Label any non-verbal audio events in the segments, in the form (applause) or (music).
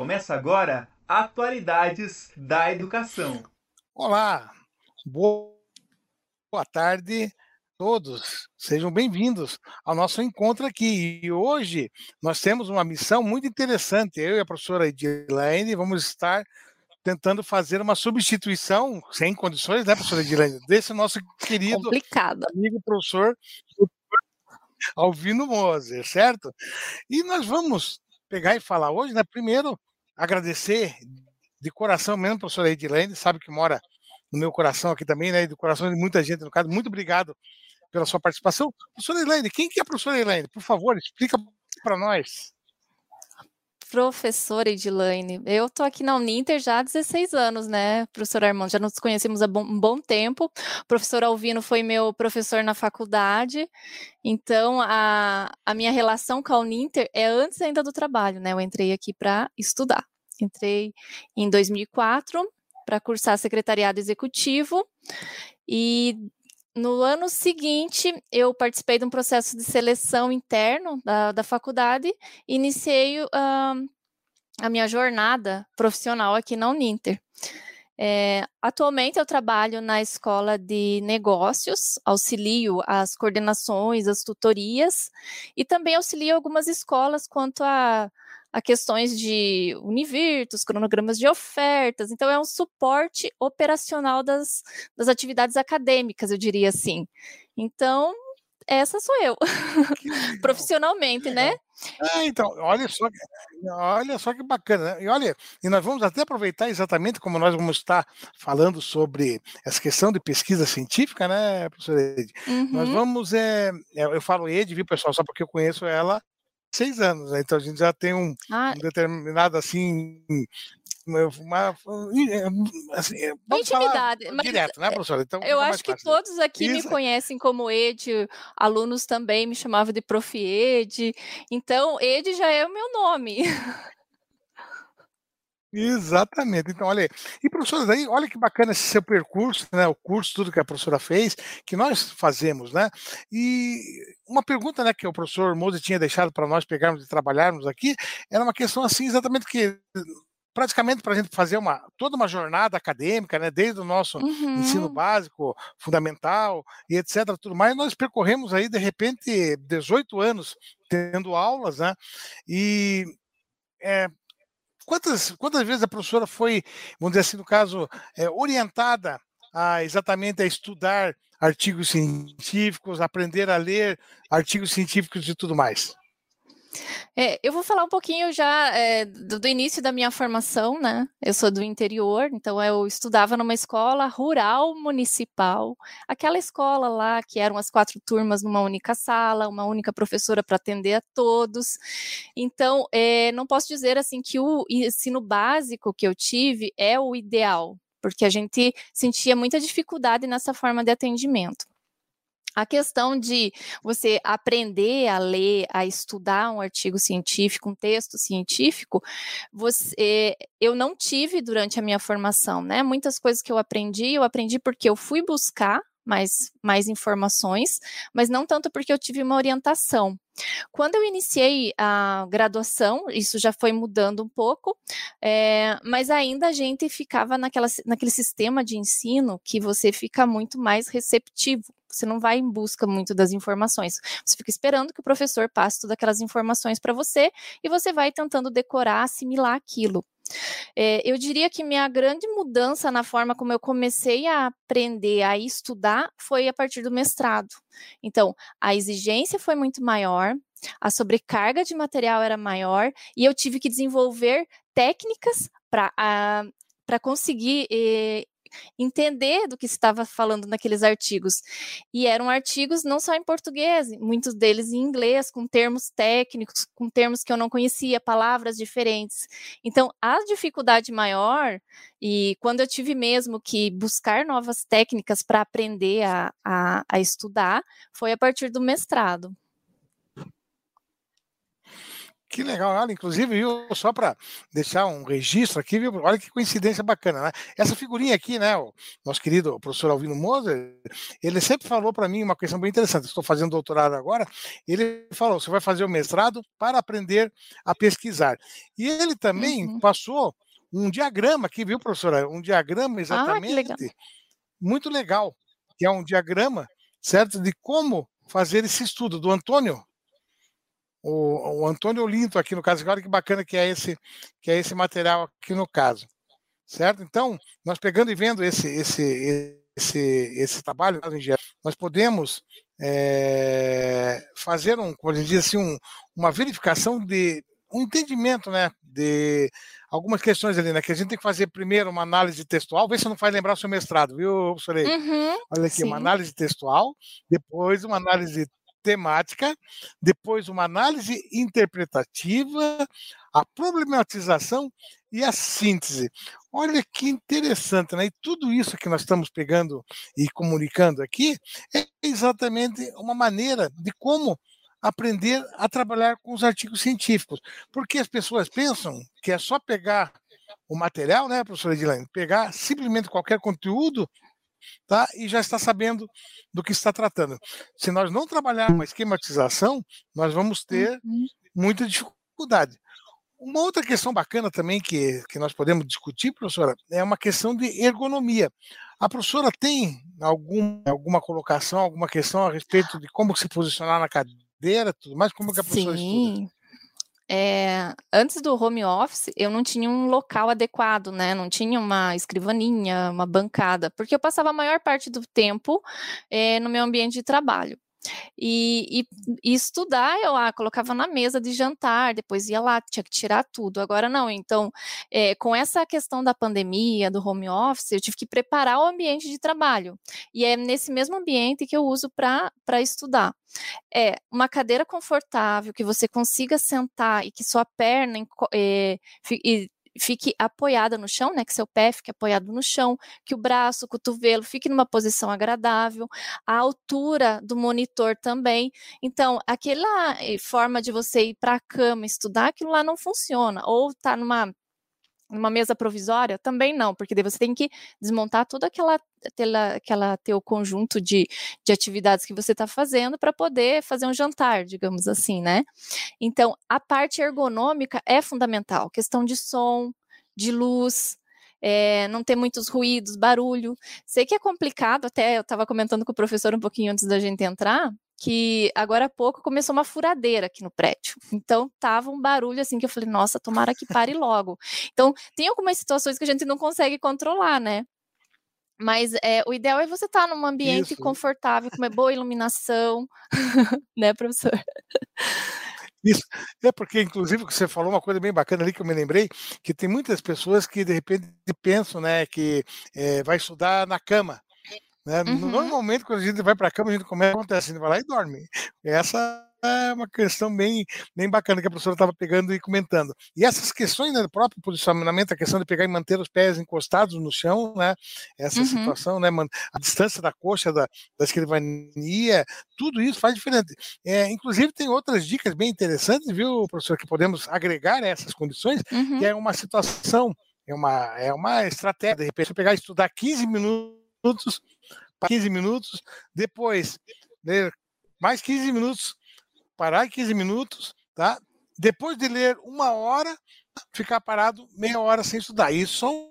Começa agora Atualidades da Educação. Olá, boa tarde a todos. Sejam bem-vindos ao nosso encontro aqui. E hoje nós temos uma missão muito interessante. Eu e a professora Edilene vamos estar tentando fazer uma substituição, sem condições, né, professora Edilene, desse nosso querido Complicado. amigo professor Alvino Moser, certo? E nós vamos pegar e falar hoje, né? Primeiro, agradecer de coração mesmo, professora Edilene, sabe que mora no meu coração aqui também, né? E do coração de muita gente no caso. Muito obrigado pela sua participação. Professora Elaine, quem que é a professora Elaine? Por favor, explica para nós. Professora Edilane, eu tô aqui na Uninter já há 16 anos, né, professor Armando? Já nos conhecemos há um bom tempo. O professor Alvino foi meu professor na faculdade, então a, a minha relação com a Uninter é antes ainda do trabalho, né? Eu entrei aqui para estudar. Entrei em 2004 para cursar secretariado executivo e no ano seguinte, eu participei de um processo de seleção interno da, da faculdade e iniciei uh, a minha jornada profissional aqui na Uninter. É, atualmente eu trabalho na escola de negócios, auxilio as coordenações, as tutorias e também auxilio algumas escolas quanto a a questões de Univirtus, cronogramas de ofertas. Então, é um suporte operacional das, das atividades acadêmicas, eu diria assim. Então, essa sou eu, (laughs) profissionalmente, né? É, então, olha só, olha só que bacana. Né? E olha, e nós vamos até aproveitar exatamente como nós vamos estar falando sobre essa questão de pesquisa científica, né, professora Ed? Uhum. Nós vamos, é, eu falo Ed, viu, pessoal, só porque eu conheço ela seis anos, né? então a gente já tem um, ah. um determinado assim uma, assim, intimidade mas direto, né, professora? Então, eu acho que todos aqui Isso. me conhecem como Ed, alunos também me chamavam de Prof. Ed, então Ed já é o meu nome. (laughs) Exatamente. Então, olha aí. E, professora, aí, olha que bacana esse seu percurso, né? O curso, tudo que a professora fez, que nós fazemos, né? E uma pergunta, né, que o professor Mose tinha deixado para nós pegarmos e trabalharmos aqui, era uma questão assim, exatamente que praticamente para a gente fazer uma toda uma jornada acadêmica, né, desde o nosso uhum. ensino básico, fundamental e etc, tudo mais, nós percorremos aí de repente 18 anos tendo aulas, né? E é, quantas, quantas vezes a professora foi, vamos dizer assim, no caso, é, orientada a exatamente a estudar artigos científicos, aprender a ler artigos científicos e tudo mais? É, eu vou falar um pouquinho já é, do, do, início da minha formação, né? Eu sou do interior, então eu estudava numa escola rural municipal, aquela escola lá que eram as quatro turmas numa única sala, uma única professora para atender a todos. Então, é, não posso dizer assim que o ensino básico que eu tive é o ideal, porque a gente sentia muita dificuldade nessa forma de atendimento. A questão de você aprender a ler, a estudar um artigo científico, um texto científico, você, eu não tive durante a minha formação, né? Muitas coisas que eu aprendi, eu aprendi porque eu fui buscar mais, mais informações, mas não tanto porque eu tive uma orientação. Quando eu iniciei a graduação, isso já foi mudando um pouco, é, mas ainda a gente ficava naquela, naquele sistema de ensino que você fica muito mais receptivo. Você não vai em busca muito das informações. Você fica esperando que o professor passe todas aquelas informações para você e você vai tentando decorar, assimilar aquilo. É, eu diria que minha grande mudança na forma como eu comecei a aprender a estudar foi a partir do mestrado. Então, a exigência foi muito maior, a sobrecarga de material era maior e eu tive que desenvolver técnicas para para conseguir eh, entender do que estava falando naqueles artigos. E eram artigos não só em português, muitos deles em inglês, com termos técnicos, com termos que eu não conhecia, palavras diferentes. Então, a dificuldade maior, e quando eu tive mesmo que buscar novas técnicas para aprender a, a, a estudar, foi a partir do mestrado. Que legal, olha, inclusive, viu, só para deixar um registro aqui, viu, olha que coincidência bacana, né? Essa figurinha aqui, né, o nosso querido professor Alvino Moser, ele sempre falou para mim uma questão bem interessante. Estou fazendo doutorado agora, ele falou: você vai fazer o mestrado para aprender a pesquisar. E ele também uhum. passou um diagrama aqui, viu, professora? Um diagrama exatamente. Ah, legal. Muito legal, que é um diagrama, certo, de como fazer esse estudo do Antônio o, o Antônio Olinto aqui no caso, olha que bacana que é esse que é esse material aqui no caso, certo? Então, nós pegando e vendo esse esse esse esse trabalho, nós podemos é, fazer um, como diz assim, um, uma verificação de um entendimento, né, de algumas questões ali, né, que a gente tem que fazer primeiro uma análise textual, vê se não faz lembrar o seu mestrado, viu, Sorei? Uhum, Olha aqui, sim. uma análise textual, depois uma análise temática, depois uma análise interpretativa, a problematização e a síntese. Olha que interessante, né? E tudo isso que nós estamos pegando e comunicando aqui é exatamente uma maneira de como aprender a trabalhar com os artigos científicos. Porque as pessoas pensam que é só pegar o material, né, professora Edilane? Pegar simplesmente qualquer conteúdo tá? e já está sabendo do que está tratando. Se nós não trabalharmos uma esquematização, nós vamos ter uhum. muita dificuldade. Uma outra questão bacana também que, que nós podemos discutir, professora, é uma questão de ergonomia. A professora tem algum, alguma colocação, alguma questão a respeito de como se posicionar na cadeira, tudo mais? Como que a professora Sim. estuda? É, antes do home office, eu não tinha um local adequado, né? Não tinha uma escrivaninha, uma bancada, porque eu passava a maior parte do tempo é, no meu ambiente de trabalho. E, e, e, estudar, eu ah, colocava na mesa de jantar, depois ia lá, tinha que tirar tudo. Agora não. Então, é, com essa questão da pandemia, do home office, eu tive que preparar o ambiente de trabalho. E é nesse mesmo ambiente que eu uso para estudar. É uma cadeira confortável, que você consiga sentar e que sua perna é, fique apoiada no chão, né? Que seu pé fique apoiado no chão, que o braço, o cotovelo fique numa posição agradável, a altura do monitor também. Então, aquela eh, forma de você ir para a cama estudar, aquilo lá não funciona. Ou tá numa numa mesa provisória, também não, porque daí você tem que desmontar todo aquela, aquela, aquela teu conjunto de, de atividades que você está fazendo para poder fazer um jantar, digamos assim, né? Então, a parte ergonômica é fundamental, questão de som, de luz, é, não ter muitos ruídos, barulho. Sei que é complicado, até eu estava comentando com o professor um pouquinho antes da gente entrar, que agora há pouco começou uma furadeira aqui no prédio. Então tava um barulho assim que eu falei, nossa, tomara que pare logo. Então tem algumas situações que a gente não consegue controlar, né? Mas é, o ideal é você estar tá num ambiente Isso. confortável, com uma boa iluminação, (laughs) né, professor? Isso, é porque, inclusive, você falou uma coisa bem bacana ali que eu me lembrei, que tem muitas pessoas que de repente pensam, né, que é, vai estudar na cama. Né? Uhum. Normalmente, quando a gente vai para a cama, a gente começa a acontecer, a gente vai lá e dorme. Essa é uma questão bem, bem bacana que a professora estava pegando e comentando. E essas questões né, do próprio posicionamento, a questão de pegar e manter os pés encostados no chão, né? Essa uhum. situação, né? A distância da coxa da, da escrivania, tudo isso faz diferente. É, inclusive, tem outras dicas bem interessantes, viu, professor, que podemos agregar a essas condições, uhum. que é uma situação, é uma, é uma estratégia, de repente, pegar e estudar 15 minutos 15 minutos, depois ler mais 15 minutos, parar 15 minutos, tá? Depois de ler uma hora, ficar parado meia hora sem estudar. Isso são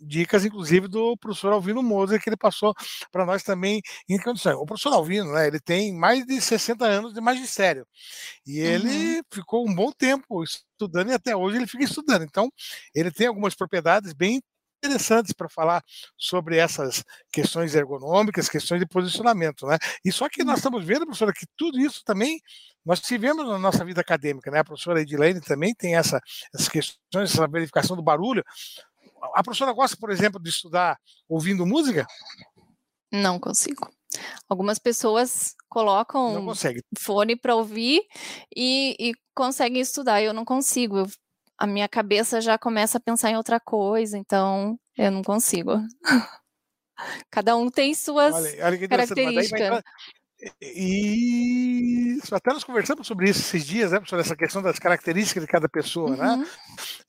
dicas, inclusive, do professor Alvino Moser, que ele passou para nós também em condições. O professor Alvino, né, ele tem mais de 60 anos de magistério. E ele uhum. ficou um bom tempo estudando e até hoje ele fica estudando. Então, ele tem algumas propriedades bem interessantes para falar sobre essas questões ergonômicas, questões de posicionamento, né? E só que nós uhum. estamos vendo, professora, que tudo isso também nós tivemos na nossa vida acadêmica, né? A professora Edilene também tem essa, essas questões, essa verificação do barulho. A professora gosta, por exemplo, de estudar ouvindo música? Não consigo. Algumas pessoas colocam fone para ouvir e, e, conseguem estudar. Eu não consigo. Eu a minha cabeça já começa a pensar em outra coisa, então eu não consigo. (laughs) Cada um tem suas olha, olha características. E até nós conversamos sobre isso esses dias, né, sobre essa questão das características de cada pessoa, né? Uhum.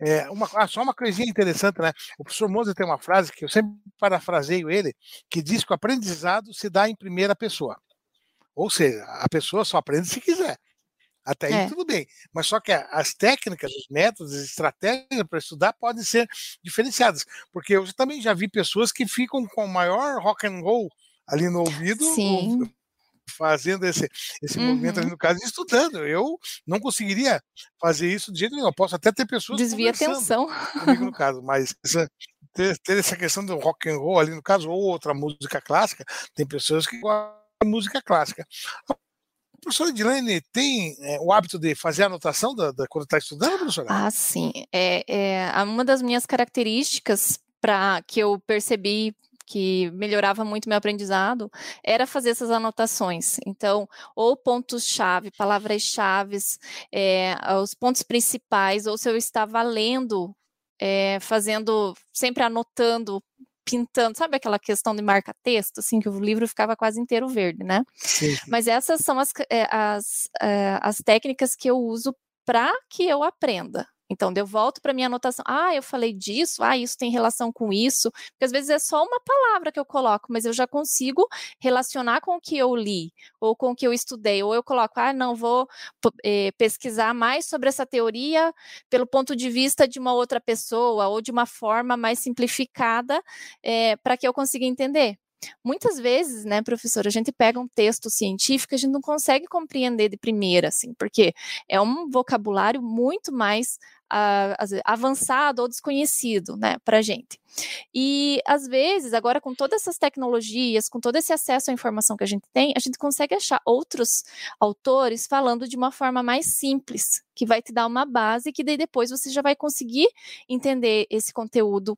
É, uma, ah, só uma coisinha interessante, né? O professor Moza tem uma frase que eu sempre parafraseio ele, que diz que o aprendizado se dá em primeira pessoa. Ou seja, a pessoa só aprende se quiser. Até aí É. tudo bem. Mas só que as técnicas, os métodos, as estratégias para estudar podem ser diferenciadas. Porque eu também já vi pessoas que ficam com o maior rock and roll ali no ouvido, ou- Sim. fazendo esse, esse movimento ali Uhum. no caso, estudando. Eu não conseguiria fazer isso de jeito nenhum. Eu posso até ter pessoas Desvia atenção. comigo no (laughs) caso, mas essa- ter, ter essa questão do rock and roll ali no caso, ou outra música clássica, tem pessoas que gostam de música clássica. Professora Edilene tem é, o hábito de fazer anotação da, da- quando está estudando, professora? Ah, sim. É, é, uma das minhas características para que eu percebi que melhorava muito meu aprendizado era fazer essas anotações. Então, ou pontos-chave, palavras-chave, os pontos principais, ou se eu estava lendo, é, fazendo, sempre anotando, pintando, sabe aquela questão de marca-texto, assim, que o livro ficava quase inteiro verde, né? Sim. Mas essas são as, é, as, é, as técnicas que eu uso para que eu aprenda. Então, eu volto para minha anotação. Ah, eu falei disso. Ah, isso tem relação com isso. Porque às vezes é só uma palavra que eu coloco, mas eu já consigo relacionar com o que eu li ou com o que eu estudei. Ou eu coloco, ah, não, vou eh, pesquisar mais sobre essa teoria pelo ponto de vista de uma outra pessoa ou de uma forma mais simplificada para que eu consiga entender. Muitas vezes, né, professora, a gente pega um texto científico, a gente não consegue compreender de primeira, assim, porque é um vocabulário muito mais vezes, avançado ou desconhecido, né, para gente. E às vezes, agora com todas essas tecnologias, com todo esse acesso à informação que a gente tem, a gente consegue achar outros autores falando de uma forma mais simples, que vai te dar uma base que daí depois você já vai conseguir entender esse conteúdo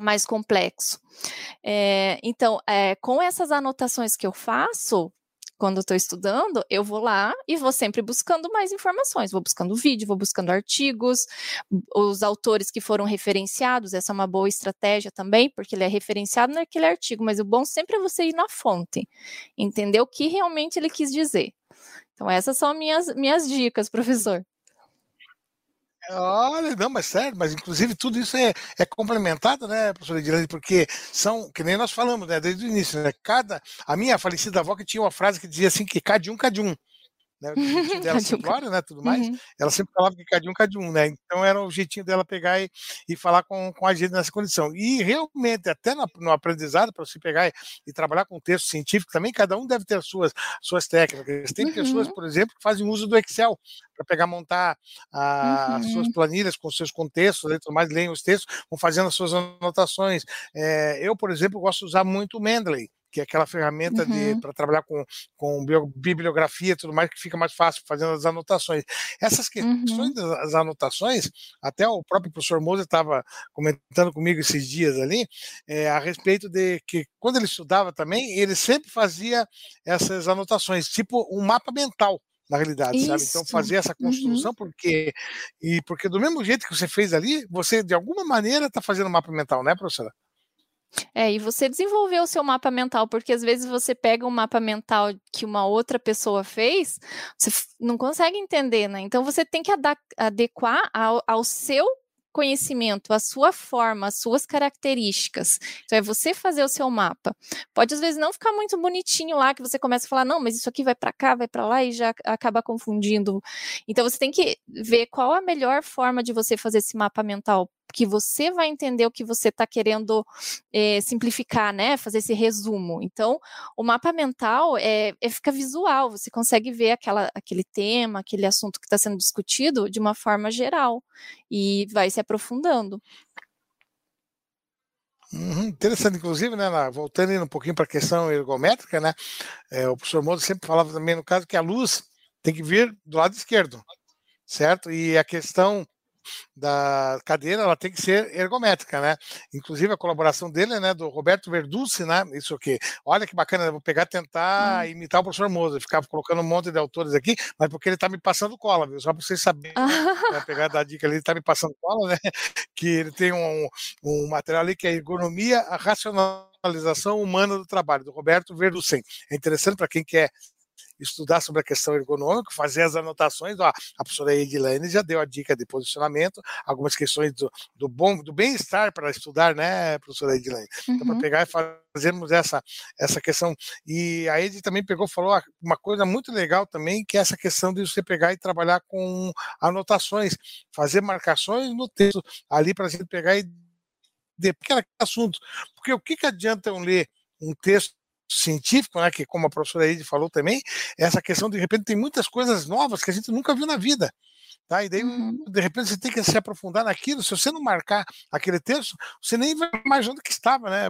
mais complexo. É, então, é, com essas anotações que eu faço, quando estou estudando, eu vou lá e vou sempre buscando mais informações. Vou buscando vídeo, vou buscando artigos, os autores que foram referenciados. Essa é uma boa estratégia também, porque ele é referenciado naquele artigo. Mas o bom sempre é você ir na fonte, entender o que realmente ele quis dizer. Então, essas são minhas, minhas dicas, (laughs) professor. Olha, não, mas sério, mas inclusive tudo isso é, é complementado, né, professora Edilene, porque são, que nem nós falamos, né, desde o início, né, cada, a minha falecida avó que tinha uma frase que dizia assim, que cada um, cada um, né, (laughs) o jeitinho dela simplória, né, tudo mais, Uhum. ela sempre falava que cada um, cada um, né, então era o jeitinho dela pegar e, e falar com, com a gente nessa condição, e realmente, até no, no aprendizado, para você pegar e, e trabalhar com texto científico também, cada um deve ter as suas, suas técnicas, tem pessoas, Uhum. por exemplo, que fazem uso do Excel, para pegar, montar a- as suas Uhum. planilhas com seus contextos, e tudo mais, leem os textos, vão fazendo as suas anotações. É, eu, por exemplo, gosto de usar muito o Mendeley, que é aquela ferramenta Uhum. para trabalhar com, com bibliografia e tudo mais, que fica mais fácil fazendo as anotações. Essas questões Uhum. das anotações, até o próprio professor Moser estava comentando comigo esses dias ali, é, a respeito de que quando ele estudava também, ele sempre fazia essas anotações, tipo um mapa mental na realidade, sabe? Então Isso. fazer essa Uhum. construção porque e porque do mesmo jeito que você fez ali, você de alguma maneira está fazendo um mapa mental, né, professora? É, e você desenvolveu o seu mapa mental, porque às vezes você pega um mapa mental que uma outra pessoa fez, você não consegue entender, né? Então você tem que adequar ao, ao seu conhecimento, à sua forma, às suas características. Então é você fazer o seu mapa. Pode às vezes não ficar muito bonitinho lá, que você começa a falar, não, mas isso aqui vai para cá, vai para lá e já acaba confundindo. Então você tem que ver qual a melhor forma de você fazer esse mapa mental, que você vai entender o que você está querendo eh, simplificar, né? Fazer esse resumo. Então, o mapa mental é, é fica visual, você consegue ver aquela, aquele tema, aquele assunto que está sendo discutido de uma forma geral e vai se aprofundando. Uhum, interessante, inclusive, né, voltando um pouquinho para a questão ergométrica, né, é, o professor Moura sempre falava também, no caso, que a luz tem que vir do lado esquerdo, certo? E a questão da cadeira ela tem que ser ergométrica, né? Inclusive a colaboração dele, né, do Roberto Verducci, né? Isso aqui. Olha que bacana, vou pegar tentar hum. imitar o professor Moza, ficar colocando um monte de autores aqui, mas porque ele está me passando cola, viu? Só para vocês saberem, né? (laughs) pegar da dica ali, ele está me passando cola, né? Que ele tem um, um material ali que é ergonomia, a racionalização humana do trabalho, do Roberto Verducci. É interessante para quem quer estudar sobre a questão ergonômica, fazer as anotações. Ó, a professora Edilene já deu a dica de posicionamento, algumas questões do, do bom, do bem-estar para estudar, né, professora Edilene? Uhum. Então, para pegar e fazermos essa, essa questão. E a Ed também pegou falou uma coisa muito legal também, que é essa questão de você pegar e trabalhar com anotações, fazer marcações no texto ali para a gente pegar e de aquele assunto. Porque o que, que adianta eu ler um texto científico, né, que como a professora Eide falou também, essa questão de repente tem muitas coisas novas que a gente nunca viu na vida. Tá? E daí, uhum. de repente, você tem que se aprofundar naquilo. Se você não marcar aquele texto, você nem vai mais onde que estava, né?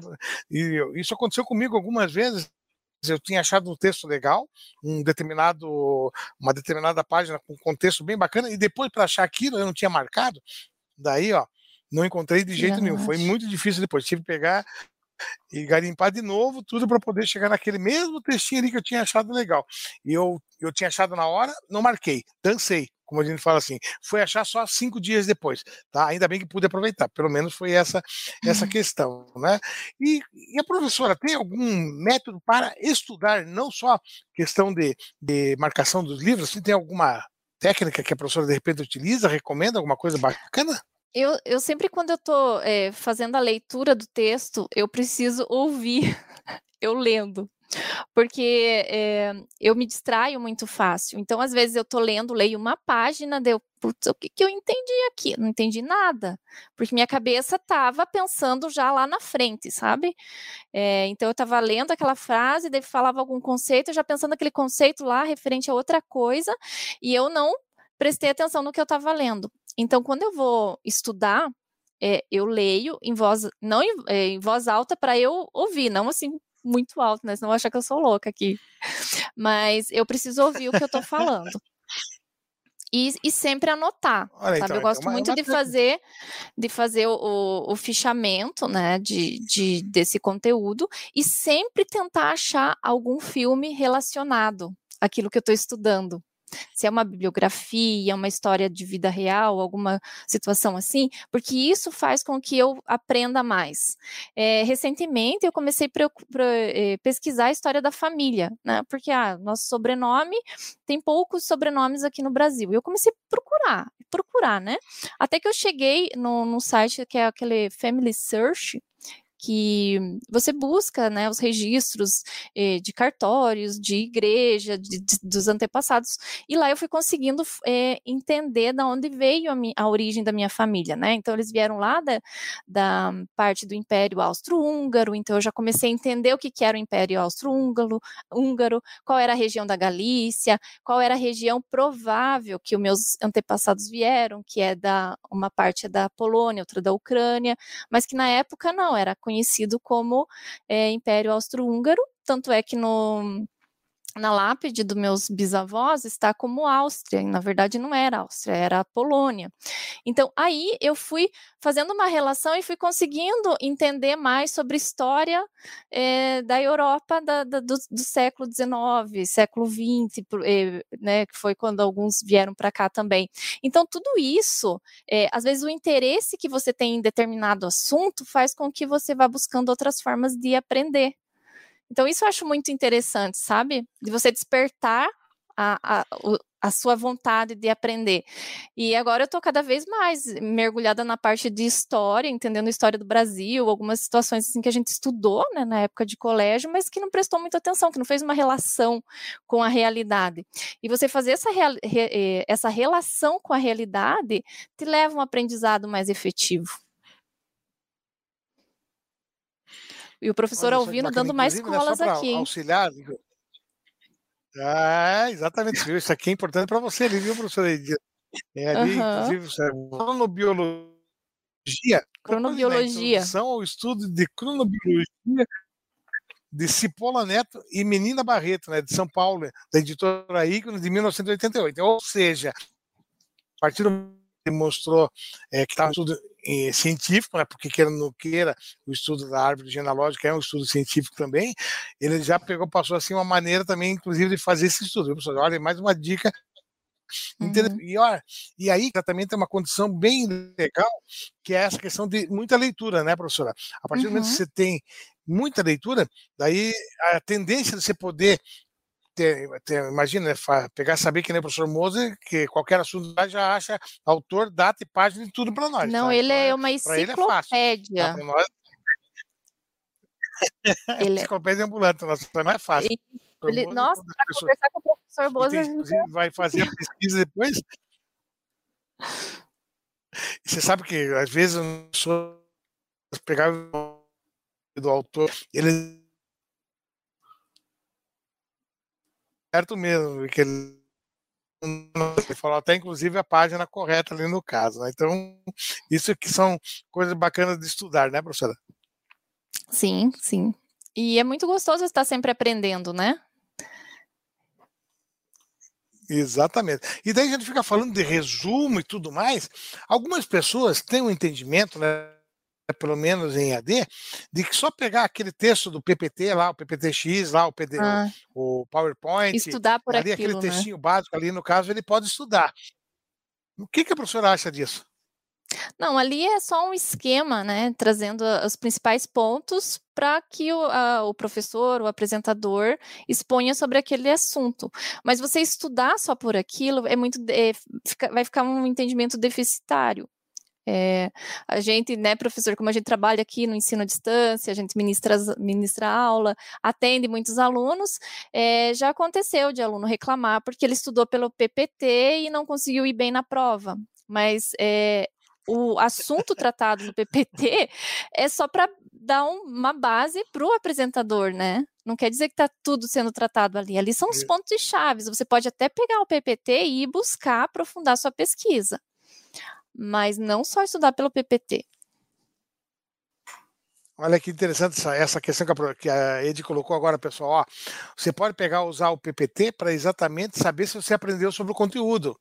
E isso aconteceu comigo algumas vezes. Eu tinha achado um texto legal, um determinado, uma determinada página com um contexto bem bacana, e depois para achar aquilo eu não tinha marcado. Daí, ó, não encontrei de jeito nenhum. Foi muito difícil depois. Tive que pegar e garimpar de novo tudo para poder chegar naquele mesmo textinho ali que eu tinha achado legal. E eu, eu tinha achado na hora, não marquei, dancei, como a gente fala assim. Foi achar só cinco dias depois, tá? Ainda bem que pude aproveitar, pelo menos foi essa essa (laughs) questão, né? E, e, a professora tem algum método para estudar, não só questão de, de marcação dos livros, se tem alguma técnica que a professora de repente utiliza, recomenda alguma coisa bacana? Eu, eu sempre, quando eu estou é, fazendo a leitura do texto, eu preciso ouvir (laughs) eu lendo. Porque é, eu me distraio muito fácil. Então, às vezes, eu estou lendo, leio uma página, deu, putz, o que, que eu entendi aqui? Não entendi nada. Porque minha cabeça estava pensando já lá na frente, sabe? É, então, eu estava lendo aquela frase, daí falava algum conceito, já pensando aquele conceito lá referente a outra coisa, e eu não prestei atenção no que eu estava lendo. Então, quando eu vou estudar, é, eu leio em voz, não em, é, em voz alta para eu ouvir, não assim muito alto, né? Senão achar que eu sou louca aqui. Mas eu preciso ouvir o que eu estou falando. E, e, sempre anotar, Olha, sabe? Então, eu gosto é uma, muito é de fazer de fazer o, o, fichamento, né, de, de, desse conteúdo e sempre tentar achar algum filme relacionado àquilo que eu estou estudando se é uma bibliografia, uma história de vida real, alguma situação assim, porque isso faz com que eu aprenda mais. É, recentemente eu comecei a é, pesquisar a história da família, né? Porque ah, nosso sobrenome tem poucos sobrenomes aqui no Brasil. E eu comecei a procurar, procurar, né? Até que eu cheguei no site que é aquele Family Search, que você busca né, os registros eh, de cartórios, de igreja, de, de, dos antepassados, e lá eu fui conseguindo eh, entender da onde veio a, a, origem da minha família, né? Então eles vieram lá da, da parte do Império Austro-Húngaro, então eu já comecei a entender o que, que era o Império Austro-Húngaro, húngaro, qual era a região da Galícia, qual era a região provável que os meus antepassados vieram, que é da uma parte da Polônia, outra da Ucrânia, mas que na época não era conhecido como é, Império Austro-Húngaro, tanto é que no na lápide dos meus bisavós está como Áustria, e na verdade não era Áustria, era Polônia. Então aí eu fui fazendo uma relação e fui conseguindo entender mais sobre história é, da Europa da, da, do, do, século XIX, século XX, é, né, que foi quando alguns vieram para cá também. Então tudo isso, é, às vezes o interesse que você tem em determinado assunto faz com que você vá buscando outras formas de aprender. Então, isso eu acho muito interessante, sabe? De você despertar a, a, a sua vontade de aprender. E agora eu estou cada vez mais mergulhada na parte de história, entendendo a história do Brasil, algumas situações assim que a gente estudou né, na época de colégio, mas que não prestou muita atenção, que não fez uma relação com a realidade. E você fazer essa, re, eh, essa relação com a realidade te leva a um aprendizado mais efetivo. E o professor Alvino dando mais né, colas né, aqui. Auxiliar. Ah, exatamente. Viu? Isso aqui é importante para você viu, professor? É ali, uhum. inclusive, cronobiologia. Cronobiologia. Introdução ao estudo de cronobiologia de Cipolla Neto e Menina Barreto, né, de São Paulo, da editora Íconos, de 1988. Ou seja, a partir do demonstrou é, que estava tudo é, científico, né, porque queira ou não queira, o estudo da árvore genealógica é um estudo científico também, ele já pegou, passou assim uma maneira também, inclusive, de fazer esse estudo. Olha, mais uma dica Uhum. E, olha, e aí também tem uma condição bem legal, que é essa questão de muita leitura, né, professora? A partir do momento que uhum. você tem muita leitura, daí a tendência de você poder ter, ter, imagina, né, pegar saber que nem o professor Moser, que qualquer assunto já acha autor, data e página e tudo para nós. Não, tá? ele então, é uma enciclopédia. Tá? Nós... (laughs) Ele... É enciclopédia ambulante, não é fácil. Ele, nossa, para conversar com o professor Moser. Inclusive, vai fazer a pesquisa depois. Você sabe que às vezes as pessoas pegavam do autor, ele certo mesmo, que ele ele falou até inclusive a página correta ali no caso, né? Então, isso que são coisas bacanas de estudar, né, professora? Sim, sim. E é muito gostoso estar sempre aprendendo, né? Exatamente. E daí a gente fica falando de resumo e tudo mais. Algumas pessoas têm um entendimento, né? Pelo menos em AD, de que só pegar aquele texto do PPT lá, o PPTX lá, o, PD, ah, o PowerPoint, estudar por ali, aquilo, aquele textinho né? básico ali, no caso, ele pode estudar. O que, que a professora acha disso? Não, ali é só um esquema, né, trazendo os principais pontos para que o, a, o, professor, o apresentador, exponha sobre aquele assunto. Mas você estudar só por aquilo é muito, é, fica, vai ficar um entendimento deficitário. É, a gente, né, professor, como a gente trabalha aqui no ensino à distância, a gente ministra, ministra aula, atende muitos alunos, é, já aconteceu de aluno reclamar porque ele estudou pelo PPT e não conseguiu ir bem na prova. Mas é, o assunto tratado no PPT é só para dar um, uma base para o apresentador, né? Não quer dizer que está tudo sendo tratado ali. Ali são os pontos chaves. Você pode até pegar o PPT e ir buscar aprofundar sua pesquisa mas não só estudar pelo PPT. Olha que interessante essa, essa questão que a, Ed colocou agora, pessoal. Ó, você pode pegar usar o PPT para exatamente saber se você aprendeu sobre o conteúdo.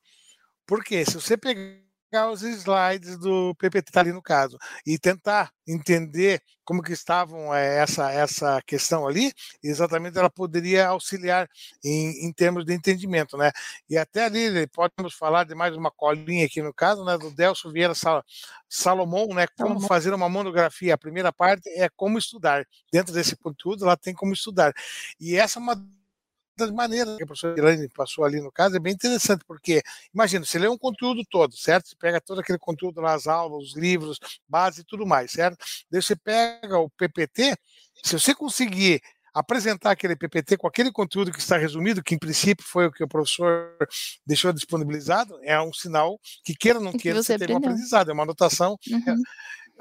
Porque se você pegar pegar os slides do PPT tá ali no caso e tentar entender como que estavam é, essa essa questão ali, exatamente ela poderia auxiliar em, em termos de entendimento, né? E até ali podemos falar de mais uma colinha aqui no caso, né, do Delcio Vieira Sal, Salomão, né, como fazer uma monografia. A primeira parte é como estudar. Dentro desse conteúdo, ela tem como estudar. E essa é uma das maneiras que a professora Elaine passou ali no caso é bem interessante, porque, imagina, você lê um conteúdo todo, certo? Você pega todo aquele conteúdo nas aulas, os livros, base e tudo mais, certo? Daí você pega o PPT, se você conseguir apresentar aquele PPT com aquele conteúdo que está resumido, que em princípio foi o que o professor deixou disponibilizado, é um sinal que queira ou não queira, você, você teve um aprendizado, é uma anotação. Uhum.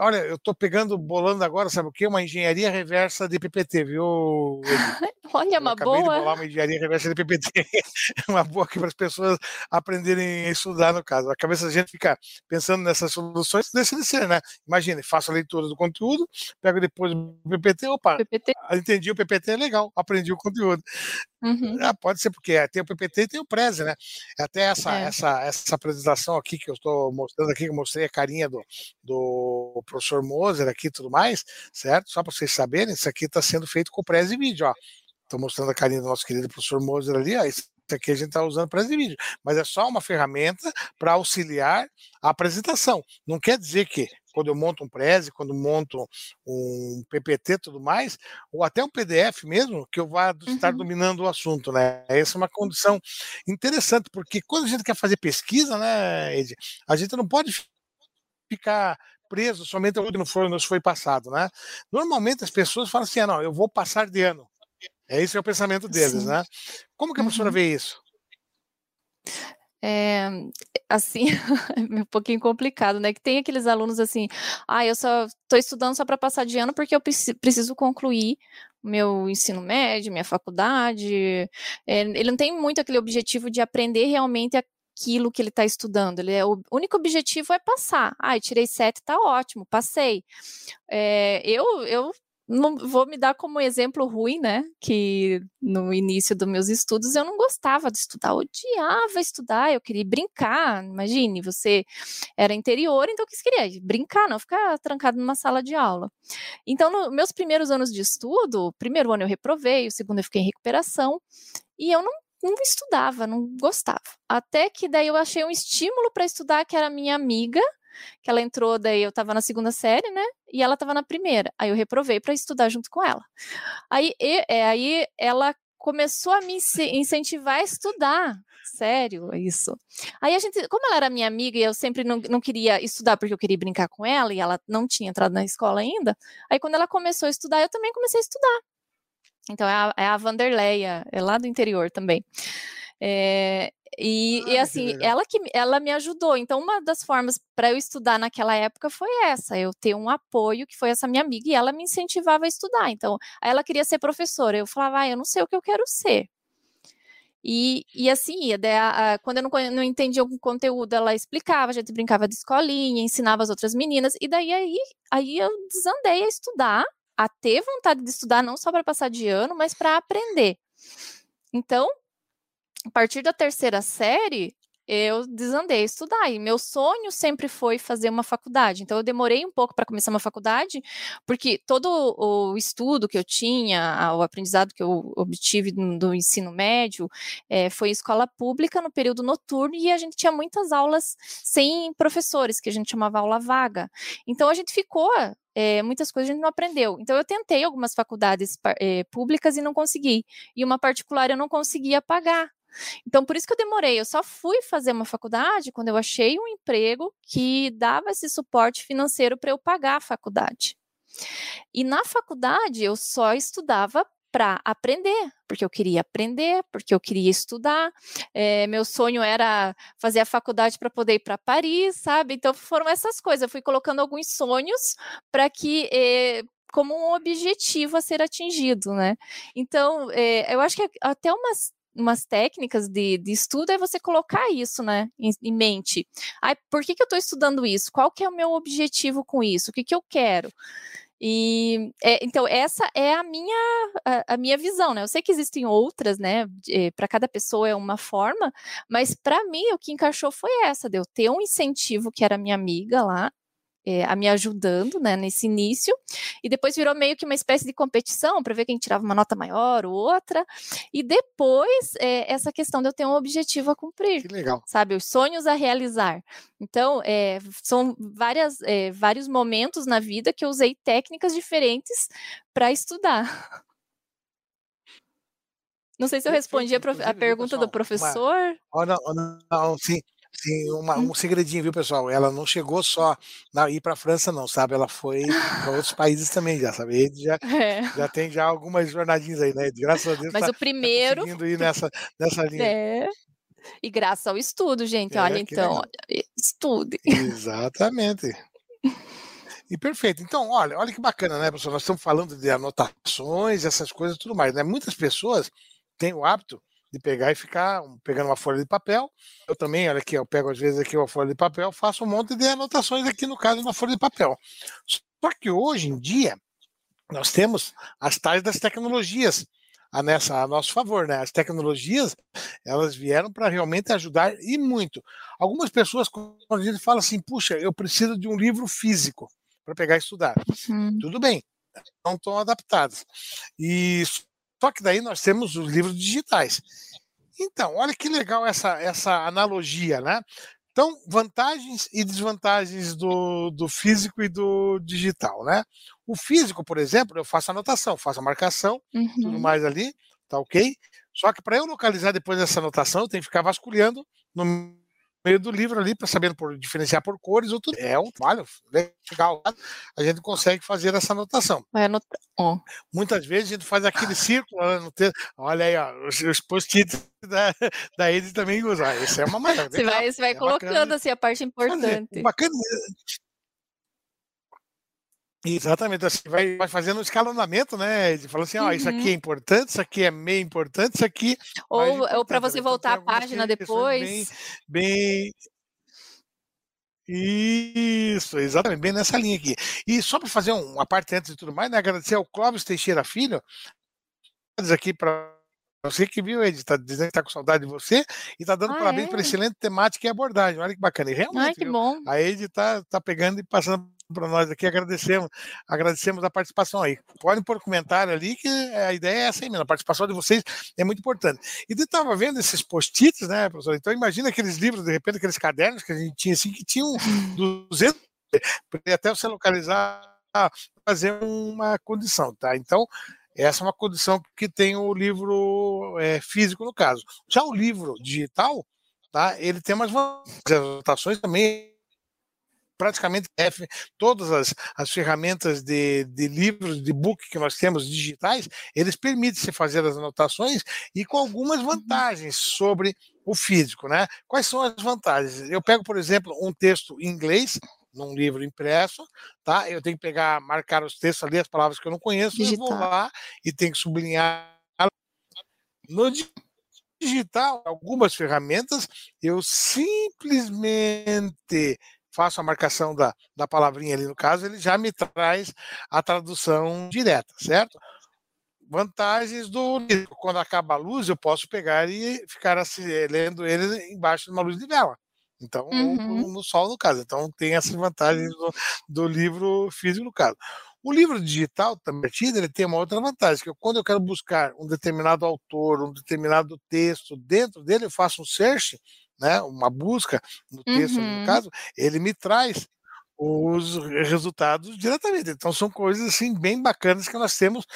Olha, eu estou pegando, bolando agora, sabe o quê? Uma engenharia reversa de PPT, viu? (laughs) Olha, uma acabei boa. de bolar uma engenharia reversa de PPT. (laughs) uma boa aqui para as pessoas aprenderem a estudar, no caso. A cabeça da gente fica pensando nessas soluções, deixa de ser, né? Imagine, faço a leitura do conteúdo, pego depois o PPT, opa, PPT. entendi o PPT, é legal, aprendi o conteúdo. Uhum. Ah, pode ser porque tem o PPT e tem o Prezi, né? Até essa, é. essa, essa apresentação aqui que eu estou mostrando aqui, que eu mostrei a carinha do, do professor Moser aqui e tudo mais, certo? Só para vocês saberem, isso aqui está sendo feito com o Prezi Vídeo, ó. Estou mostrando a carinha do nosso querido professor Moser ali, ó. Isso aqui a gente está usando para esse vídeo, mas é só uma ferramenta para auxiliar a apresentação. Não quer dizer que quando eu monto um Prezi, quando monto um PPT e tudo mais, ou até um PDF mesmo, que eu vá estar uhum. dominando o assunto, né? Essa é uma condição interessante, porque quando a gente quer fazer pesquisa, né, Ed, a gente não pode ficar preso somente ao que nos foi passado, né? Normalmente as pessoas falam assim, ah, não, eu vou passar de ano. É esse é o pensamento deles, Sim. né? Como que a professora uhum. vê isso? É, assim, (laughs) é um pouquinho complicado, né? Que tem aqueles alunos assim, ah, eu só estou estudando só para passar de ano porque eu preciso concluir meu ensino médio, minha faculdade. É, ele não tem muito aquele objetivo de aprender realmente aquilo que ele está estudando. Ele é, o único objetivo é passar. Ah, tirei sete, tá ótimo, passei. É, eu, eu não vou me dar como exemplo ruim, né? Que no início dos meus estudos eu não gostava de estudar, odiava estudar, eu queria brincar. Imagine, você era interior, então o que você queria? Brincar, não ficar trancado numa sala de aula. Então, nos meus primeiros anos de estudo, primeiro ano eu reprovei, o segundo eu fiquei em recuperação, e eu não não estudava, não gostava. Até que daí eu achei um estímulo para estudar, que era minha amiga, que ela entrou, daí eu estava na segunda série, né? E ela estava na primeira. Aí eu reprovei para estudar junto com ela. Aí, e, é, aí ela começou a me incentivar a estudar. Sério, isso. Aí a gente, como ela era minha amiga e eu sempre não, não queria estudar porque eu queria brincar com ela e ela não tinha entrado na escola ainda, aí quando ela começou a estudar, eu também comecei a estudar. Então é a, é a Vanderleia, é lá do interior também. É, e, ah, e, assim, que ela que ela me ajudou. Então, uma das formas para eu estudar naquela época foi essa, eu ter um apoio, que foi essa minha amiga, e ela me incentivava a estudar. Então, ela queria ser professora. Eu falava, ah, eu não sei o que eu quero ser. E, e assim, a, a, quando eu não, não entendia algum conteúdo, ela explicava, a gente brincava de escolinha, ensinava as outras meninas, e daí aí, aí eu desandei a estudar, a ter vontade de estudar, não só para passar de ano, mas para aprender. Então, a partir da terceira série, eu desandei a estudar. E meu sonho sempre foi fazer uma faculdade. Então, eu demorei um pouco para começar uma faculdade, porque todo o estudo que eu tinha, o aprendizado que eu obtive do ensino médio, é, foi escola pública no período noturno e a gente tinha muitas aulas sem professores, que a gente chamava aula vaga. Então, a gente ficou é, muitas coisas a gente não aprendeu. Então, eu tentei algumas faculdades é, públicas e não consegui. E uma particular eu não conseguia pagar. Então, por isso que eu demorei. Eu só fui fazer uma faculdade quando eu achei um emprego que dava esse suporte financeiro para eu pagar a faculdade. E na faculdade eu só estudava para aprender, porque eu queria aprender, porque eu queria estudar. É, meu sonho era fazer a faculdade para poder ir para Paris, sabe? Então foram essas coisas. Eu fui colocando alguns sonhos para que é, como um objetivo a ser atingido, né? Então, é, eu acho que até umas umas técnicas de, de estudo é você colocar isso, né, em, em mente. Ai, por que, que eu estou estudando isso? Qual que é o meu objetivo com isso? O que, que eu quero? E é, então essa é a minha a, a, minha visão, né? Eu sei que existem outras, né? Para cada pessoa é uma forma, mas para mim o que encaixou foi essa, de eu ter um incentivo que era minha amiga lá é, a me ajudando né, nesse início, e depois virou meio que uma espécie de competição para ver quem tirava uma nota maior ou outra, e depois é, essa questão de eu ter um objetivo a cumprir. Que legal. Sabe, os sonhos a realizar. Então, é, são várias, vários momentos na vida que eu usei técnicas diferentes para estudar. Não sei se eu respondi a, a pergunta do professor. Uma... Oh, não, não, não, sim. Sim, uma, hum. um segredinho, viu, pessoal? Ela não chegou só na ir para a França, não, sabe? Ela foi para outros países também, já sabe? Ele já, (laughs) é. já tem já algumas jornadinhas aí, né? Graças a Deus. Mas tá, o tá primeiro. Tá ir nessa, nessa (laughs) linha. É. E graças ao estudo, gente. É, olha, então, olha, estude. Exatamente. E perfeito. Então, olha, olha que bacana, né, pessoal? Nós estamos falando de anotações, essas coisas e tudo mais, né? Muitas pessoas têm o hábito de pegar e ficar pegando uma folha de papel. Eu também, olha aqui, eu pego às vezes aqui uma folha de papel, faço um monte de anotações aqui no caso de uma folha de papel. Só que hoje em dia nós temos as tais das tecnologias a, nessa, a nosso favor, né? As tecnologias elas vieram para realmente ajudar e muito. Algumas pessoas quando a gente fala assim, puxa, eu preciso de um livro físico para pegar e estudar. Uhum. Tudo bem, não estão adaptadas. E só que daí nós temos os livros digitais. Então, olha que legal essa, essa analogia, né? Então, vantagens e desvantagens do, do físico e do digital, né? O físico, por exemplo, eu faço anotação, faço a marcação, uhum. tudo mais ali, tá ok? Só que para eu localizar depois dessa anotação, eu tenho que ficar vasculhando no meio do livro ali para saber por, diferenciar por cores ou tudo. É um trabalho legal. A gente consegue fazer essa anotação. Oh. Muitas vezes a gente faz aquele círculo né, no texto. Olha aí, ó, os, os post-its da, da Ed também usar. Isso é uma maneira. Você vai, você vai é colocando bacana. assim a parte importante. Bacana. Exatamente, assim, vai, vai fazendo um escalonamento, né? De falar assim, ó, isso aqui é uhum. importante, isso aqui é meio importante, isso aqui. Ou, ou para você voltar a página depois. Bem, bem, Isso, exatamente, bem nessa linha aqui. E só para fazer uma parte antes de tudo mais, né, agradecer ao Clóvis Teixeira Filho, aqui para você que viu, Ed, está dizendo que está com saudade de você e está dando ah, parabéns é? pela excelente temática e abordagem. Olha que bacana. E realmente, Ai, que viu? bom. a Ed está tá pegando e passando para nós aqui, agradecemos, agradecemos a participação aí. Podem pôr comentário ali, que a ideia é essa aí mesmo, a participação de vocês é muito importante. E eu estava vendo esses post-its, né, professor? Então imagina aqueles livros, de repente, aqueles cadernos que a gente tinha assim, que tinham 200, até você localizar, fazer uma condição, tá? Então, essa é uma condição que tem o livro é, físico, no caso. Já o livro digital, tá? ele tem umas anotações também praticamente F, todas as, as ferramentas de, de livros, de book que nós temos digitais, eles permitem se fazer as anotações e com algumas uhum. vantagens sobre o físico, né? Quais são as vantagens? Eu pego, por exemplo, um texto em inglês, num livro impresso, tá? Eu tenho que pegar, marcar os textos ali, as palavras que eu não conheço, Digital. eu vou lá e tenho que sublinhar. No digital, algumas ferramentas, eu simplesmente faço a marcação da, da palavrinha ali no caso, ele já me traz a tradução direta, certo? Vantagens do livro. Quando acaba a luz, eu posso pegar e ficar assim, lendo ele embaixo de uma luz de vela. Então, uhum. no sol, no caso. Então, tem essas vantagens do, do livro físico, no caso. O livro digital, também, ele tem uma outra vantagem, que quando eu quero buscar um determinado autor, um determinado texto dentro dele, eu faço um search, né, uma busca no texto, uhum. no caso, ele me traz os resultados diretamente. Então são coisas assim bem bacanas que nós temos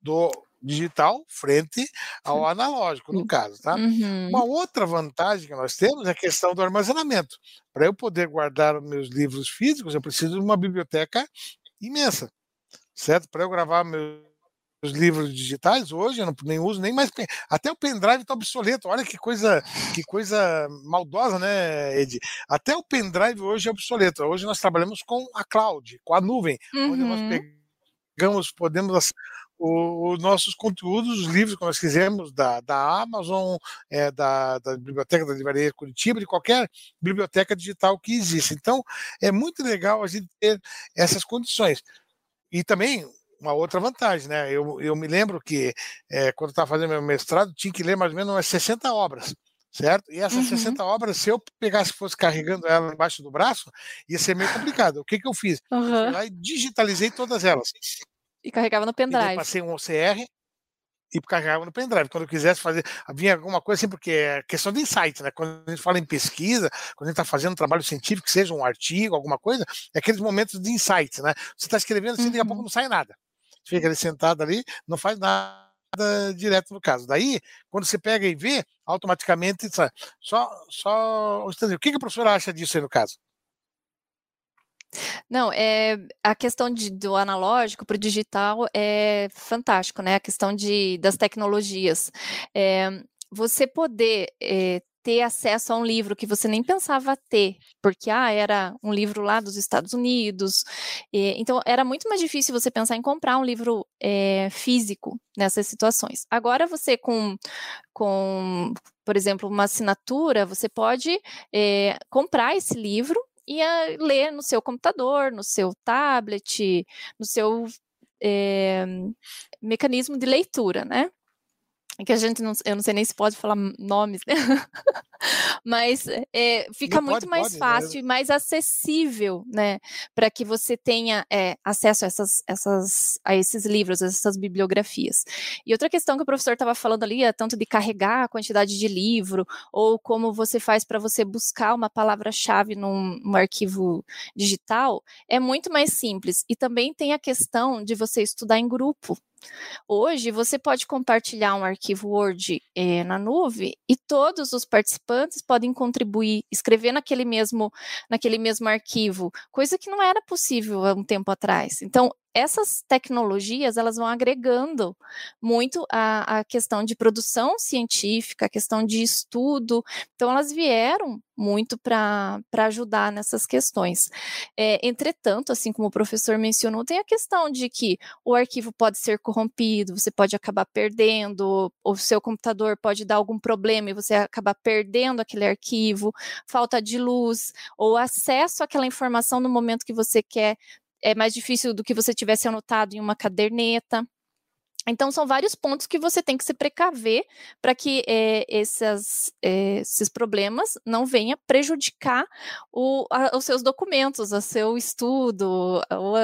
do digital frente ao analógico, no caso, tá? Uhum. Uma outra vantagem que nós temos é a questão do armazenamento. Para eu poder guardar meus livros físicos, eu preciso de uma biblioteca imensa, certo? Para eu gravar meus os livros digitais hoje, eu não nem uso nem mais. Até o pendrive está obsoleto. Olha que coisa, que coisa maldosa, né, Ed? Até o pendrive hoje é obsoleto. Hoje nós trabalhamos com a cloud, com a nuvem, uhum. onde nós uhum. pegamos, podemos os nossos conteúdos, os livros que nós quisermos da, da Amazon, é, da, da Biblioteca da Livraria Curitiba, de qualquer biblioteca digital que exista. Então, é muito legal a gente ter essas condições. E também uma outra vantagem, né? Eu, eu me lembro que é, quando estava fazendo meu mestrado, tinha que ler mais ou menos umas 60 obras, certo? E essas uhum. 60 obras, se eu pegasse fosse carregando ela embaixo do braço, ia ser meio complicado. O que, que eu fiz? Uhum. Eu fui lá e digitalizei todas elas. E carregava no pendrive. passei um OCR e carregava no pendrive. Quando eu quisesse fazer, vinha alguma coisa assim, porque é questão de insight, né? Quando a gente fala em pesquisa, quando a gente está fazendo um trabalho científico, seja um artigo, alguma coisa, é aqueles momentos de insight, né? Você está escrevendo assim, uhum. daqui a pouco uhum. não sai nada fica ali sentado ali, não faz nada direto no caso. Daí, quando você pega e vê, automaticamente só só o que, que a professora acha disso aí no caso? Não, é a questão de, do analógico para o digital é fantástico, né? A questão de, das tecnologias. É, você poder é, ter acesso a um livro que você nem pensava ter, porque ah, era um livro lá dos Estados Unidos. E, então, era muito mais difícil você pensar em comprar um livro é, físico nessas situações. Agora, você com, com, por exemplo, uma assinatura, você pode é, comprar esse livro e a, ler no seu computador, no seu tablet, no seu é, mecanismo de leitura, né? Que a gente não, eu não sei nem se pode falar nomes, né? (laughs) mas é, fica não, muito pode, mais pode, né? fácil né? e mais acessível, né, para que você tenha é, acesso a, essas, essas, a esses livros, a essas bibliografias. E outra questão que o professor estava falando ali é tanto de carregar a quantidade de livro ou como você faz para você buscar uma palavra-chave num, num arquivo digital, é muito mais simples. E também tem a questão de você estudar em grupo, Hoje você pode compartilhar um arquivo Word é, na nuvem e todos os participantes podem contribuir, escrever naquele mesmo, naquele mesmo arquivo, coisa que não era possível há um tempo atrás. Então, essas tecnologias elas vão agregando muito a, a questão de produção científica, a questão de estudo. Então, elas vieram muito para ajudar nessas questões. É, entretanto, assim como o professor mencionou, tem a questão de que o arquivo pode ser corrompido, você pode acabar perdendo, o seu computador pode dar algum problema e você acabar perdendo aquele arquivo, falta de luz, ou acesso àquela informação no momento que você quer é mais difícil do que você tivesse anotado em uma caderneta. Então, são vários pontos que você tem que se precaver para que é, essas, é, esses problemas não venham prejudicar o, a, os seus documentos, o seu estudo, o,